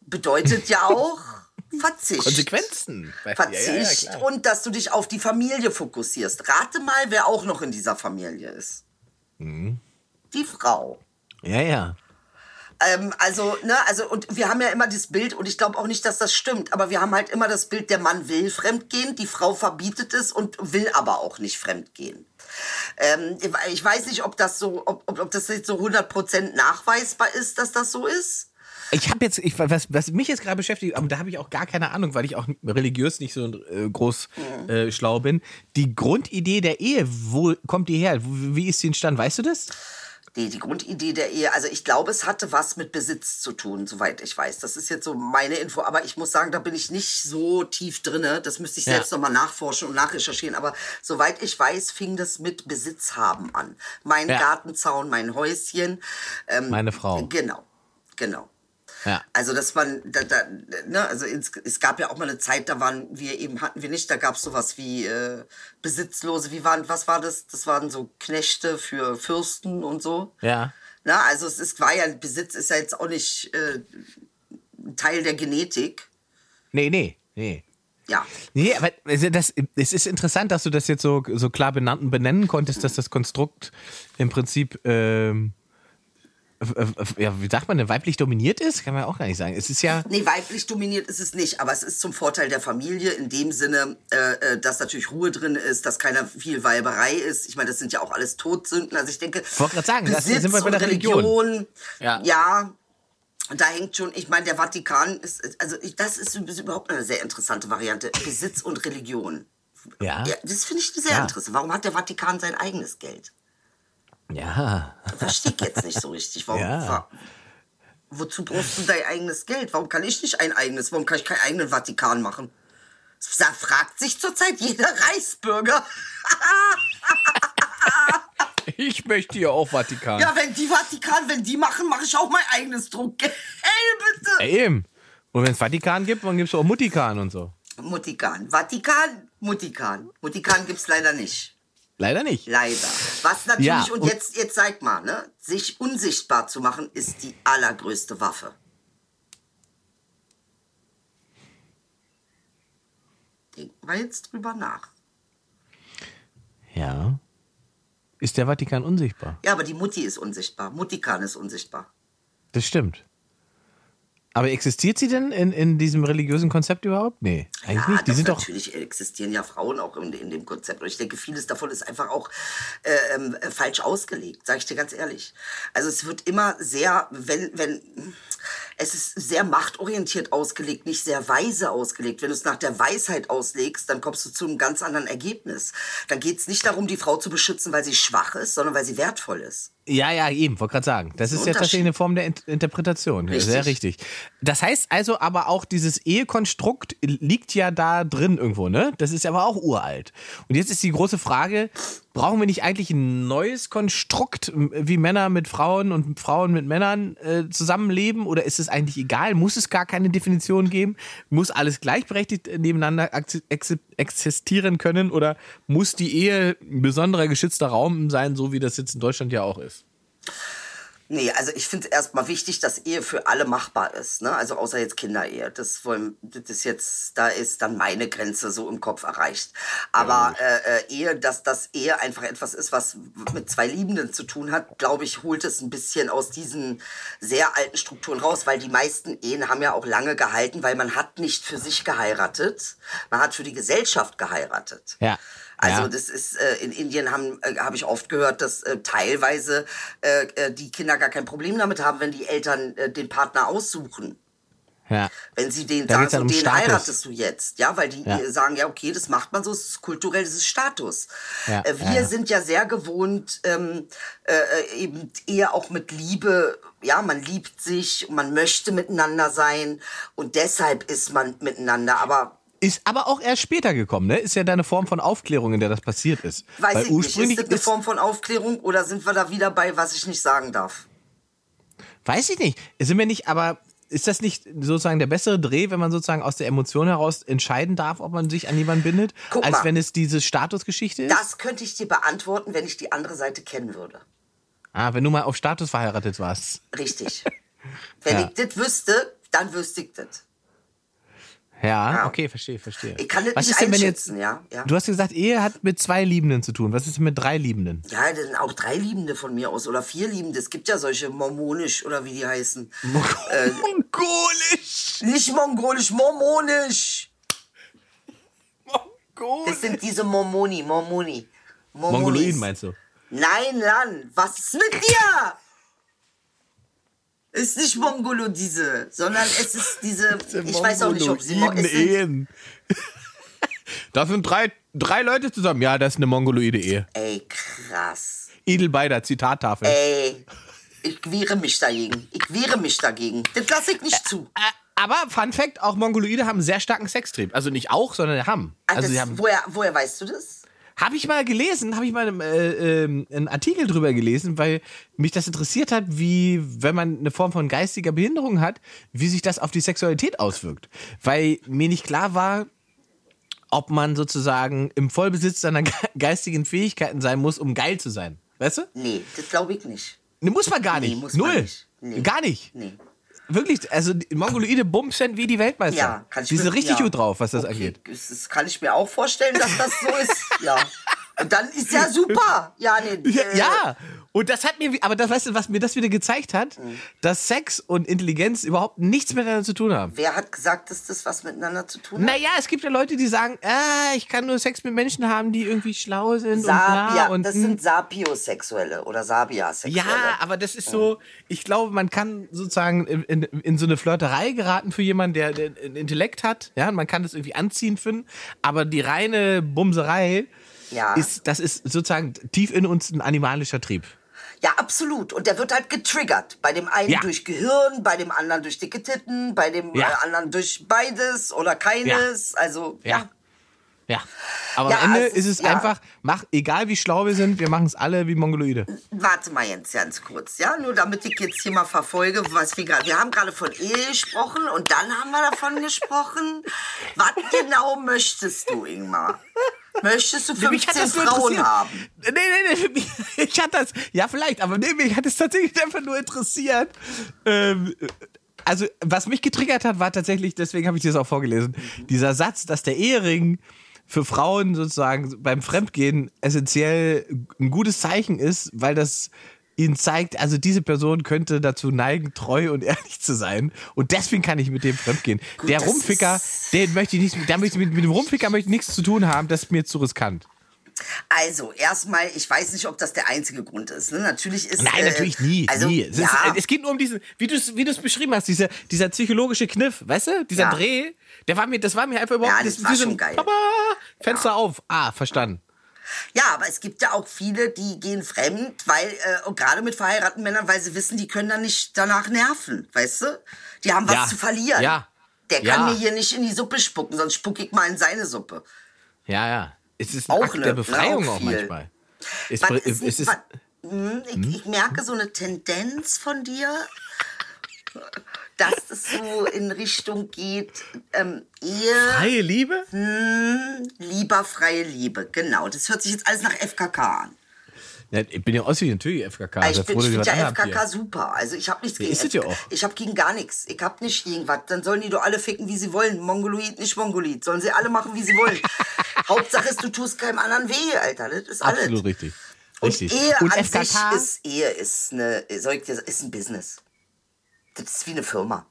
Speaker 4: bedeutet ja auch Verzicht.
Speaker 2: Konsequenzen.
Speaker 4: Verzicht
Speaker 2: Ja, ja,
Speaker 4: und dass du dich auf die Familie fokussierst. Rate mal, wer auch noch in dieser Familie ist.
Speaker 2: Mhm.
Speaker 4: Die Frau.
Speaker 2: ja, ja.
Speaker 4: Ähm, also, ne, also, und wir haben ja immer das Bild, und ich glaube auch nicht, dass das stimmt, aber wir haben halt immer das Bild, der Mann will fremdgehen, die Frau verbietet es und will aber auch nicht fremdgehen. Ähm, ich weiß nicht, ob das so, ob, ob, das jetzt so 100% nachweisbar ist, dass das so ist.
Speaker 2: Ich habe jetzt, ich, was, was mich jetzt gerade beschäftigt, aber da habe ich auch gar keine Ahnung, weil ich auch religiös nicht so äh, groß äh, schlau bin. Die Grundidee der Ehe, wo kommt die her? Wie wie ist sie entstanden? Weißt du das?
Speaker 4: Die, die Grundidee der Ehe, also ich glaube, es hatte was mit Besitz zu tun, soweit ich weiß. Das ist jetzt so meine Info, aber ich muss sagen, da bin ich nicht so tief drinne. Das müsste ich
Speaker 2: Ja.
Speaker 4: selbst nochmal nachforschen und nachrecherchieren. Aber soweit ich weiß, fing das mit Besitz haben an. Mein
Speaker 2: Ja.
Speaker 4: Gartenzaun, mein Häuschen. Ähm,
Speaker 2: Meine Frau.
Speaker 4: Genau, genau.
Speaker 2: Ja.
Speaker 4: Also, dass man, da, da, ne, also ins, es gab ja auch mal eine Zeit, da waren wir eben, hatten wir nicht, da gab es sowas wie äh, Besitzlose, wie waren, was war das? Das waren so Knechte für Fürsten und so.
Speaker 2: Ja.
Speaker 4: Na, also es ist, war ja, Besitz ist ja jetzt auch nicht äh, Teil der Genetik.
Speaker 2: Nee, nee, nee.
Speaker 4: Ja.
Speaker 2: Nee, aber also das, es ist interessant, dass du das jetzt so, so klar benannt, benennen konntest, dass das Konstrukt im Prinzip, ähm, äh, äh, ja, wie sagt man denn, weiblich dominiert ist? Kann man auch gar nicht sagen. Es ist ja,
Speaker 4: Nee, weiblich dominiert ist es nicht, aber es ist zum Vorteil der Familie in dem Sinne, äh, äh, dass natürlich Ruhe drin ist, dass keiner viel Weiberei ist. Ich meine, das sind ja auch alles Todsünden. Also ich denke,
Speaker 2: wollte gerade sagen, das
Speaker 4: Besitz
Speaker 2: sind wir bei
Speaker 4: und
Speaker 2: der Religion.
Speaker 4: Religion,
Speaker 2: Ja.
Speaker 4: ja, da hängt schon, ich meine, der Vatikan ist, also ich, das ist überhaupt eine sehr interessante Variante. Besitz und Religion.
Speaker 2: ja,
Speaker 4: Ja, das finde ich sehr
Speaker 2: Ja.
Speaker 4: interessant. Warum hat der Vatikan sein eigenes Geld?
Speaker 2: Ja,
Speaker 4: Verstehe ich jetzt nicht so richtig. Warum,
Speaker 2: Ja.
Speaker 4: wozu brauchst du dein eigenes Geld? Warum kann ich nicht ein eigenes? Warum kann ich keinen eigenen Vatikan machen? Da fragt sich zurzeit jeder Reichsbürger.
Speaker 2: Ich möchte ja auch Vatikan.
Speaker 4: Ja, wenn die Vatikan, wenn die machen, mache ich auch mein eigenes Druckgeld, bitte.
Speaker 2: Ja, eben. Und wenn es Vatikan gibt, dann gibt es auch Muttikan und so.
Speaker 4: Muttikan. Vatikan, Muttikan. Muttikan gibt's leider nicht.
Speaker 2: Leider nicht.
Speaker 4: Leider. Was natürlich,
Speaker 2: Ja,
Speaker 4: und,
Speaker 2: und-
Speaker 4: jetzt, jetzt zeig mal, ne? Sich unsichtbar zu machen, ist die allergrößte Waffe. Denken wir jetzt drüber nach.
Speaker 2: Ja. Ist der Vatikan unsichtbar?
Speaker 4: Ja, aber die Mutti ist unsichtbar. Muttikan ist unsichtbar.
Speaker 2: Das stimmt. Aber existiert sie denn in, in diesem religiösen Konzept überhaupt? Nee, eigentlich
Speaker 4: ja,
Speaker 2: nicht. Die sind doch.
Speaker 4: natürlich existieren ja Frauen auch in, in dem Konzept. Und ich denke, vieles davon ist einfach auch äh, ähm, äh, falsch ausgelegt, sage ich dir ganz ehrlich. Also es wird immer sehr, wenn, wenn, es ist sehr machtorientiert ausgelegt, nicht sehr weise ausgelegt. Wenn du es nach der Weisheit auslegst, dann kommst du zu einem ganz anderen Ergebnis. Dann geht es nicht darum, die Frau zu beschützen, weil sie schwach ist, sondern weil sie wertvoll ist.
Speaker 2: Ja, ja, eben, wollte gerade sagen. Das ist ja tatsächlich eine Form der Int- Interpretation.
Speaker 4: Richtig.
Speaker 2: Sehr richtig. Das heißt also aber auch, dieses Ehekonstrukt liegt ja da drin irgendwo, ne? Das ist aber auch uralt. Und jetzt ist die große Frage, brauchen wir nicht eigentlich ein neues Konstrukt, wie Männer mit Frauen und Frauen mit Männern äh, zusammenleben? Oder ist es eigentlich egal? Muss es gar keine Definition geben? Muss alles gleichberechtigt nebeneinander ex- ex- existieren können? Oder muss die Ehe ein besonderer geschützter Raum sein, so wie das jetzt in Deutschland ja auch ist?
Speaker 4: Nee, also ich finde es erstmal wichtig, dass Ehe für alle machbar ist. Ne? Also außer jetzt Kinderehe. Das, wollen, das jetzt, da ist dann meine Grenze so im Kopf erreicht. Aber äh, äh, Ehe, dass das Ehe einfach etwas ist, was mit zwei Liebenden zu tun hat, glaube ich, holt es ein bisschen aus diesen sehr alten Strukturen raus, weil die meisten Ehen haben ja auch lange gehalten, weil man hat nicht für sich geheiratet, man hat für die Gesellschaft geheiratet.
Speaker 2: Ja.
Speaker 4: Also
Speaker 2: Ja.
Speaker 4: das ist äh, in Indien haben äh, habe ich oft gehört, dass äh, teilweise äh, äh, die Kinder gar kein Problem damit haben, wenn die Eltern äh, den Partner aussuchen.
Speaker 2: Ja.
Speaker 4: Wenn sie den
Speaker 2: Da
Speaker 4: sagen, so,
Speaker 2: um
Speaker 4: den
Speaker 2: Status.
Speaker 4: heiratest du jetzt, ja, weil die
Speaker 2: Ja.
Speaker 4: äh, sagen, ja, okay, das macht man so, es ist kulturell, das ist Status.
Speaker 2: Ja,
Speaker 4: Äh, wir sind ja sehr gewohnt, ähm, äh, eben eher auch mit Liebe, ja, man liebt sich, man möchte miteinander sein und deshalb ist man miteinander, aber
Speaker 2: Ist aber auch erst später gekommen, ne? Ist ja deine Form von Aufklärung, in der das passiert ist.
Speaker 4: weiß
Speaker 2: Weil
Speaker 4: ich nicht, ist
Speaker 2: ursprünglich
Speaker 4: das eine Form von Aufklärung oder sind wir da wieder bei, was ich nicht sagen darf?
Speaker 2: Weiß ich nicht. Sind wir nicht, aber ist das nicht sozusagen der bessere Dreh, wenn man sozusagen aus der Emotion heraus entscheiden darf, ob man sich an jemanden bindet,
Speaker 4: Guck
Speaker 2: als
Speaker 4: mal.
Speaker 2: wenn es diese Statusgeschichte ist?
Speaker 4: Das könnte ich dir beantworten, wenn ich die andere Seite kennen würde.
Speaker 2: Ah, wenn du mal auf Status verheiratet warst.
Speaker 4: Richtig. Wenn
Speaker 2: Ja.
Speaker 4: ich das wüsste, dann wüsste ich das.
Speaker 2: Ja,
Speaker 4: Ja.
Speaker 2: okay, verstehe, verstehe.
Speaker 4: Ich kann das
Speaker 2: Was
Speaker 4: nicht
Speaker 2: ist denn, wenn jetzt,
Speaker 4: ja, ja.
Speaker 2: du hast gesagt, Ehe hat mit zwei Liebenden zu tun. Was ist denn mit drei Liebenden?
Speaker 4: Ja, das sind auch drei Liebende von mir aus oder vier Liebende. Es gibt ja solche mormonisch oder wie die heißen.
Speaker 2: Mongolisch!
Speaker 4: Nicht mongolisch, mormonisch. Das
Speaker 2: Mongolisch!
Speaker 4: sind diese Mormoni, Mormoni. Mormonis.
Speaker 2: Mongoloiden meinst du?
Speaker 4: Nein, Lan, was ist mit dir? Ist nicht Mongolo diese, sondern es ist diese, ich weiß auch nicht, ob sie Mo- es sind,
Speaker 2: Ehen. Das sind drei, drei Leute zusammen. Ja, das ist eine mongoloide Ehe.
Speaker 4: Ey, krass.
Speaker 2: Idel Beider, Zitattafel.
Speaker 4: Ey, ich wehre mich dagegen. Ich wehre mich dagegen. Das lasse ich nicht zu.
Speaker 2: Aber Fun Fact, auch Mongoloide haben einen sehr starken Sextrieb. Also nicht auch, sondern haben.
Speaker 4: Ah,
Speaker 2: Also
Speaker 4: das,
Speaker 2: sie haben
Speaker 4: woher, woher weißt du das?
Speaker 2: Habe ich mal gelesen, habe ich mal äh, ähm, einen Artikel drüber gelesen, weil mich das interessiert hat, wie, wenn man eine Form von geistiger Behinderung hat, wie sich das auf die Sexualität auswirkt. Weil mir nicht klar war, ob man sozusagen im Vollbesitz seiner ge- geistigen Fähigkeiten sein muss, um geil zu sein. Weißt du?
Speaker 4: Nee, das glaube ich nicht.
Speaker 2: Ne, muss man gar nicht.
Speaker 4: Nee, muss man
Speaker 2: Null.
Speaker 4: nicht. Nee.
Speaker 2: Gar nicht.
Speaker 4: Nee.
Speaker 2: Wirklich, also die Mongoloide bumsen wie die Weltmeister.
Speaker 4: Ja, kann ich
Speaker 2: Die sind richtig
Speaker 4: ja.
Speaker 2: gut drauf, was das
Speaker 4: okay.
Speaker 2: angeht.
Speaker 4: Das kann ich mir auch vorstellen, dass das so ist. Ja. Und dann ist ja super. Ja, nee.
Speaker 2: Ja,
Speaker 4: äh,
Speaker 2: ja, und das hat mir, aber das weißt du, was mir das wieder gezeigt hat,
Speaker 4: Mhm.
Speaker 2: dass Sex und Intelligenz überhaupt nichts miteinander zu tun haben.
Speaker 4: Wer hat gesagt, dass das was miteinander zu tun hat?
Speaker 2: Naja, es gibt ja Leute, die sagen, ah, ich kann nur Sex mit Menschen haben, die irgendwie schlau sind
Speaker 4: Sabia,
Speaker 2: und und
Speaker 4: das
Speaker 2: mm.
Speaker 4: sind Sapiosexuelle oder Sabia-Sexuelle.
Speaker 2: ja, aber das ist so, ich glaube, man kann sozusagen in, in, in so eine Flirterei geraten für jemanden, der, der einen Intellekt hat, ja, man kann das irgendwie anziehend finden, aber die reine Bumserei
Speaker 4: Ja.
Speaker 2: ist, das ist sozusagen tief in uns ein animalischer Trieb.
Speaker 4: Ja, absolut. Und der wird halt getriggert. Bei dem einen
Speaker 2: Ja.
Speaker 4: durch Gehirn, bei dem anderen durch dicke Titten, bei dem
Speaker 2: Ja.
Speaker 4: äh, anderen durch beides oder keines. Also, ja.
Speaker 2: Ja. Ja. Aber
Speaker 4: Ja,
Speaker 2: am Ende
Speaker 4: also,
Speaker 2: ist es
Speaker 4: ja.
Speaker 2: einfach, mach, egal wie schlau wir sind, wir machen es alle wie Mongoloide.
Speaker 4: Warte mal jetzt ganz kurz, ja? Nur damit ich jetzt hier mal verfolge, was wir gerade. Wir haben gerade von Ehe gesprochen und dann haben wir davon gesprochen. Was genau möchtest du, Ingmar? Möchtest du
Speaker 2: Mich hat
Speaker 4: 15
Speaker 2: das nur
Speaker 4: Frauen
Speaker 2: interessiert.
Speaker 4: haben?
Speaker 2: Nee, nee, nee, für mich, ich hatte das, ja vielleicht, aber nee, mich hat es tatsächlich einfach nur interessiert. Ähm, also, was mich getriggert hat, war tatsächlich, deswegen habe ich dir das auch vorgelesen, dieser Satz, dass der Ehering für Frauen sozusagen beim Fremdgehen essentiell ein gutes Zeichen ist, weil das ihnen zeigt, also diese Person könnte dazu neigen, treu und ehrlich zu sein. Und deswegen kann ich mit dem fremdgehen. der
Speaker 4: das
Speaker 2: Rumficker, den möchte ich nicht, der möchte, mit, mit dem Rumficker möchte ich nichts zu tun haben, das ist mir zu riskant.
Speaker 4: Also, erstmal, ich weiß nicht, ob das der einzige Grund ist. Ne? Natürlich ist.
Speaker 2: Nein,
Speaker 4: äh,
Speaker 2: natürlich nie.
Speaker 4: Also,
Speaker 2: nie. Es,
Speaker 4: ja,
Speaker 2: ist, es geht nur um diesen, wie du es wie du's beschrieben hast, dieser, dieser psychologische Kniff, weißt du? Dieser
Speaker 4: Ja.
Speaker 2: Dreh, der war mir, das war mir einfach überhaupt
Speaker 4: Ja, das
Speaker 2: ist
Speaker 4: war schon geil.
Speaker 2: Papa, Fenster auf. Ah, verstanden.
Speaker 4: Ja, aber es gibt ja auch viele, die gehen fremd, weil, äh, gerade mit verheirateten Männern, weil sie wissen, die können dann nicht danach nerven, weißt du? Die haben was
Speaker 2: Ja.
Speaker 4: zu verlieren.
Speaker 2: Ja.
Speaker 4: Der
Speaker 2: Ja.
Speaker 4: kann mir hier nicht in die Suppe spucken, sonst spucke ich mal in seine Suppe.
Speaker 2: Ja, ja. Es ist ein
Speaker 4: Auch
Speaker 2: Akt
Speaker 4: ne,
Speaker 2: der
Speaker 4: ne,
Speaker 2: Befreiung
Speaker 4: auch
Speaker 2: auch, manchmal. Es,
Speaker 4: Was ist,
Speaker 2: es ist,
Speaker 4: was, hm, ich, ich merke so eine Tendenz von dir, dass es so in Richtung geht, ähm, Ehe,
Speaker 2: freie Liebe?
Speaker 4: lieber freie Liebe. Genau, das hört sich jetzt alles nach FKK an.
Speaker 2: Ja, ich bin ja aus wie natürlich FKK.
Speaker 4: ich
Speaker 2: Sei
Speaker 4: bin, ich
Speaker 2: ihr
Speaker 4: find
Speaker 2: was
Speaker 4: ja FKK
Speaker 2: hier.
Speaker 4: super. Also ich habe nichts gegen
Speaker 2: ist ja auch.
Speaker 4: Ich habe gegen gar nichts. Ich habe nicht gegen was. Dann sollen die doch alle ficken, wie sie wollen. Mongoloid, nicht Mongoloid. Sollen sie alle machen, wie sie wollen. Hauptsache ist, du tust keinem anderen weh, Alter. Das ist alles.
Speaker 2: Absolut richtig.
Speaker 4: Und
Speaker 2: Richtig.
Speaker 4: Ehe
Speaker 2: Und
Speaker 4: an
Speaker 2: FKK?
Speaker 4: sich ist Ehe ist eine, soll ich dir sagen, ist ein Business. Das ist wie eine Firma.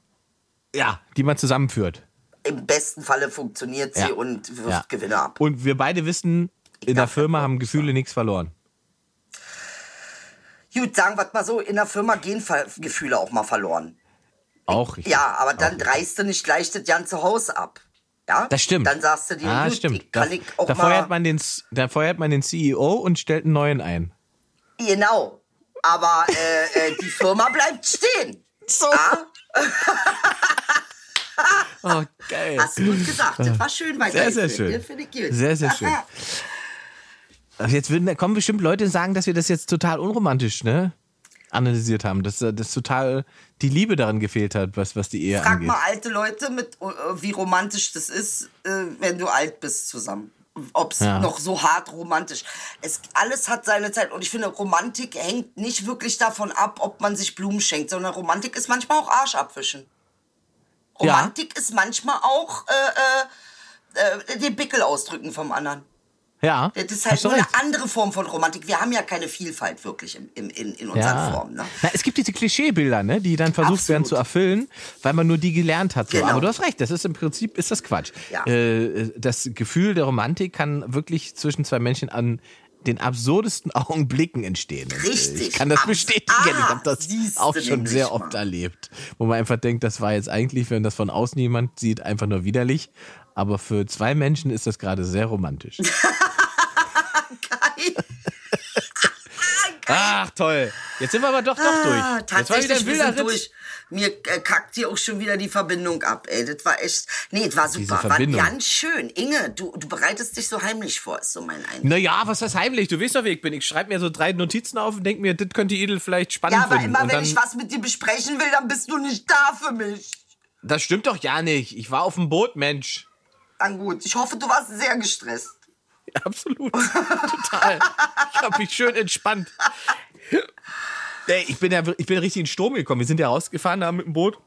Speaker 2: ja, die man zusammenführt.
Speaker 4: Im besten Falle funktioniert sie
Speaker 2: Ja.
Speaker 4: und wirft
Speaker 2: Ja.
Speaker 4: Gewinne ab.
Speaker 2: Und wir beide wissen, in der Firma haben Gefühle nichts verloren.
Speaker 4: Gut, sagen wir mal so, in der Firma gehen Ver Gefühle auch mal verloren.
Speaker 2: Auch richtig.
Speaker 4: Ja, aber dann
Speaker 2: richtig.
Speaker 4: du nicht gleich das ganze Haus ab. Ja?
Speaker 2: Das stimmt.
Speaker 4: Dann sagst du dir,
Speaker 2: ah,
Speaker 4: gut,
Speaker 2: stimmt.
Speaker 4: ich kann
Speaker 2: da,
Speaker 4: ich auch
Speaker 2: da,
Speaker 4: mal...
Speaker 2: feuert man den, da feuert man den CEO und stellt einen neuen ein.
Speaker 4: Genau. Aber äh, äh, die Firma bleibt stehen.
Speaker 2: So.
Speaker 4: Ja?
Speaker 2: Oh, geil.
Speaker 4: Hast du gut gesagt. Das war schön weiter.
Speaker 2: Sehr, sehr schön. Sehr, sehr schön. Jetzt würden, kommen bestimmt Leute und sagen, dass wir das jetzt total unromantisch, ne? analysiert haben, dass, äh, dass total die Liebe daran gefehlt hat, was, was die Ehe
Speaker 4: Frag
Speaker 2: angeht.
Speaker 4: mal alte Leute, mit, äh, wie romantisch das ist, äh, wenn du alt bist zusammen. Ob es
Speaker 2: Ja.
Speaker 4: noch so hart romantisch. Es, alles hat seine Zeit. Und ich finde, Romantik hängt nicht wirklich davon ab, ob man sich Blumen schenkt, sondern Romantik ist manchmal auch Arsch abwischen.
Speaker 2: Ja.
Speaker 4: Romantik ist manchmal auch äh, äh, äh, den Pickel ausdrücken vom anderen.
Speaker 2: Ja,
Speaker 4: Das ist halt nur eine andere Form von Romantik. Wir haben ja keine Vielfalt wirklich im, im, in, in unseren
Speaker 2: Ja.
Speaker 4: Formen. Ne?
Speaker 2: Na, es gibt diese Klischeebilder, ne, die dann versucht
Speaker 4: Absolut.
Speaker 2: werden zu erfüllen, weil man nur die gelernt hat. So.
Speaker 4: Genau.
Speaker 2: Aber du hast recht, das ist im Prinzip ist das Quatsch.
Speaker 4: Ja.
Speaker 2: Äh, das Gefühl der Romantik kann wirklich zwischen zwei Menschen an den absurdesten Augenblicken entstehen. Äh,
Speaker 4: Richtig.
Speaker 2: Ich kann das bestätigen.
Speaker 4: Ah,
Speaker 2: ich habe das auch schon sehr
Speaker 4: mal.
Speaker 2: oft erlebt. Wo man einfach denkt, das war jetzt eigentlich, wenn das von außen jemand sieht, einfach nur widerlich. Aber für zwei Menschen ist das gerade sehr romantisch.
Speaker 4: Geil.
Speaker 2: Ach toll. Jetzt sind wir aber doch doch
Speaker 4: Ah,
Speaker 2: durch. Jetzt war wieder
Speaker 4: tatsächlich,
Speaker 2: ein wilder
Speaker 4: durch. Mir äh, kackt hier auch schon wieder die Verbindung ab, ey. Das war echt. Nee, das war
Speaker 2: Diese
Speaker 4: super. War
Speaker 2: Verbindung.
Speaker 4: ganz schön. Inge, du, du bereitest dich so heimlich vor, ist so mein Eindruck.
Speaker 2: Naja, was heißt heimlich? Du weißt doch, wie ich bin. Ich schreibe mir so drei Notizen auf und denke mir, das könnte Idel vielleicht spannend
Speaker 4: Ja, aber
Speaker 2: finden.
Speaker 4: immer
Speaker 2: und
Speaker 4: wenn ich was mit dir besprechen will, dann bist du nicht da für mich.
Speaker 2: Das stimmt doch ja nicht. Ich war auf dem Boot, Mensch.
Speaker 4: Dann gut. Ich hoffe, du warst sehr gestresst.
Speaker 2: Ja, absolut. Total. Ich habe mich schön entspannt. Ey, ich bin ja ich bin richtig in Sturm gekommen. Wir sind ja rausgefahren da mit dem Boot.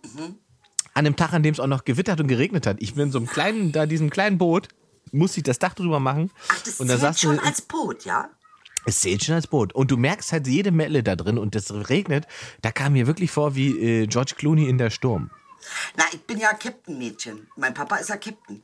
Speaker 2: An dem Tag, an dem es auch noch gewittert und geregnet hat. Ich bin in so einem kleinen, da diesem kleinen Boot, musste ich das Dach drüber machen.
Speaker 4: Ach, das
Speaker 2: und da
Speaker 4: zählt schon
Speaker 2: eine-
Speaker 4: als Boot, ja?
Speaker 2: Es zählt schon als Boot. Und du merkst halt jede Melle da drin und es regnet. Da kam mir wirklich vor wie äh, George Clooney in der Sturm.
Speaker 4: Na, ich bin ja Captain-Mädchen. Mein Papa ist ja Captain.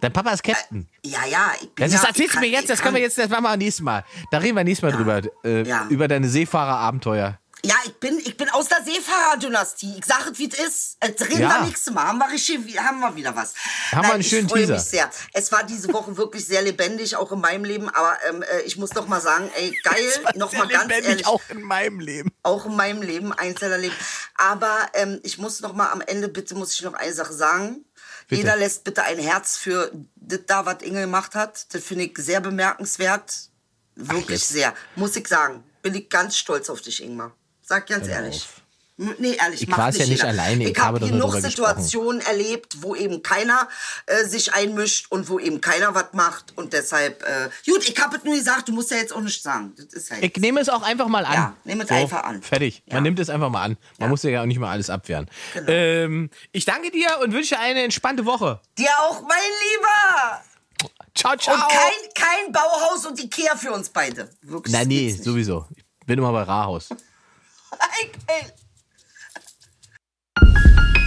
Speaker 2: Dein Papa ist Captain.
Speaker 4: Ja, ja. Ich bin
Speaker 2: Das
Speaker 4: ja,
Speaker 2: erzählst du mir jetzt, das können wir jetzt, das machen wir nächstes Mal. Da reden wir nächstes Mal drüber. Äh,
Speaker 4: Ja.
Speaker 2: Über deine Seefahrerabenteuer.
Speaker 4: Ja, ich bin, ich bin aus der Seefahrerdynastie. Ich sag es, wie es ist. Jetzt reden
Speaker 2: Ja.
Speaker 4: wir nächstes Mal. Haben wir, richtig, haben wir wieder was.
Speaker 2: Haben wir einen schönen
Speaker 4: ich freue
Speaker 2: Teaser.
Speaker 4: mich sehr. Es war diese Woche wirklich sehr lebendig, auch in meinem Leben. Aber ähm, äh, ich muss doch mal sagen, ey, geil, noch mal ganz ehrlich.
Speaker 2: auch in meinem Leben.
Speaker 4: auch in meinem Leben, Einzellerleben. Aber ähm, ich muss noch mal am Ende, bitte muss ich noch eine Sache sagen.
Speaker 2: Bitte.
Speaker 4: Jeder lässt bitte ein Herz für das da, was Inge gemacht hat. Das finde ich sehr bemerkenswert. Wirklich sehr. Muss ich sagen. Bin ich ganz stolz auf dich, Ingmar. Sag ganz
Speaker 2: Hör
Speaker 4: ehrlich.
Speaker 2: auf.
Speaker 4: Nee, ehrlich,
Speaker 2: Ich
Speaker 4: macht
Speaker 2: war's ja nicht
Speaker 4: jeder.
Speaker 2: alleine, ich
Speaker 4: Ich
Speaker 2: habe
Speaker 4: genug Situationen erlebt, wo eben keiner äh, sich einmischt und wo eben keiner was macht. Und deshalb, äh, gut, ich habe es nur gesagt, du musst ja jetzt auch nichts sagen. Das ist halt
Speaker 2: Ich nehme es auch einfach mal an.
Speaker 4: Ja, nehme es einfach an.
Speaker 2: Fertig. Man
Speaker 4: Ja.
Speaker 2: nimmt es einfach mal an. Man muss ja auch nicht mal alles abwehren.
Speaker 4: Genau.
Speaker 2: Ähm, ich danke dir und wünsche eine entspannte Woche.
Speaker 4: Dir auch, mein Lieber!
Speaker 2: Ciao, ciao.
Speaker 4: Und kein, kein Bauhaus und Ikea für uns beide. Wirklich.
Speaker 2: Na nee, sowieso. Ich bin immer bei Rahaus.
Speaker 4: Thank you.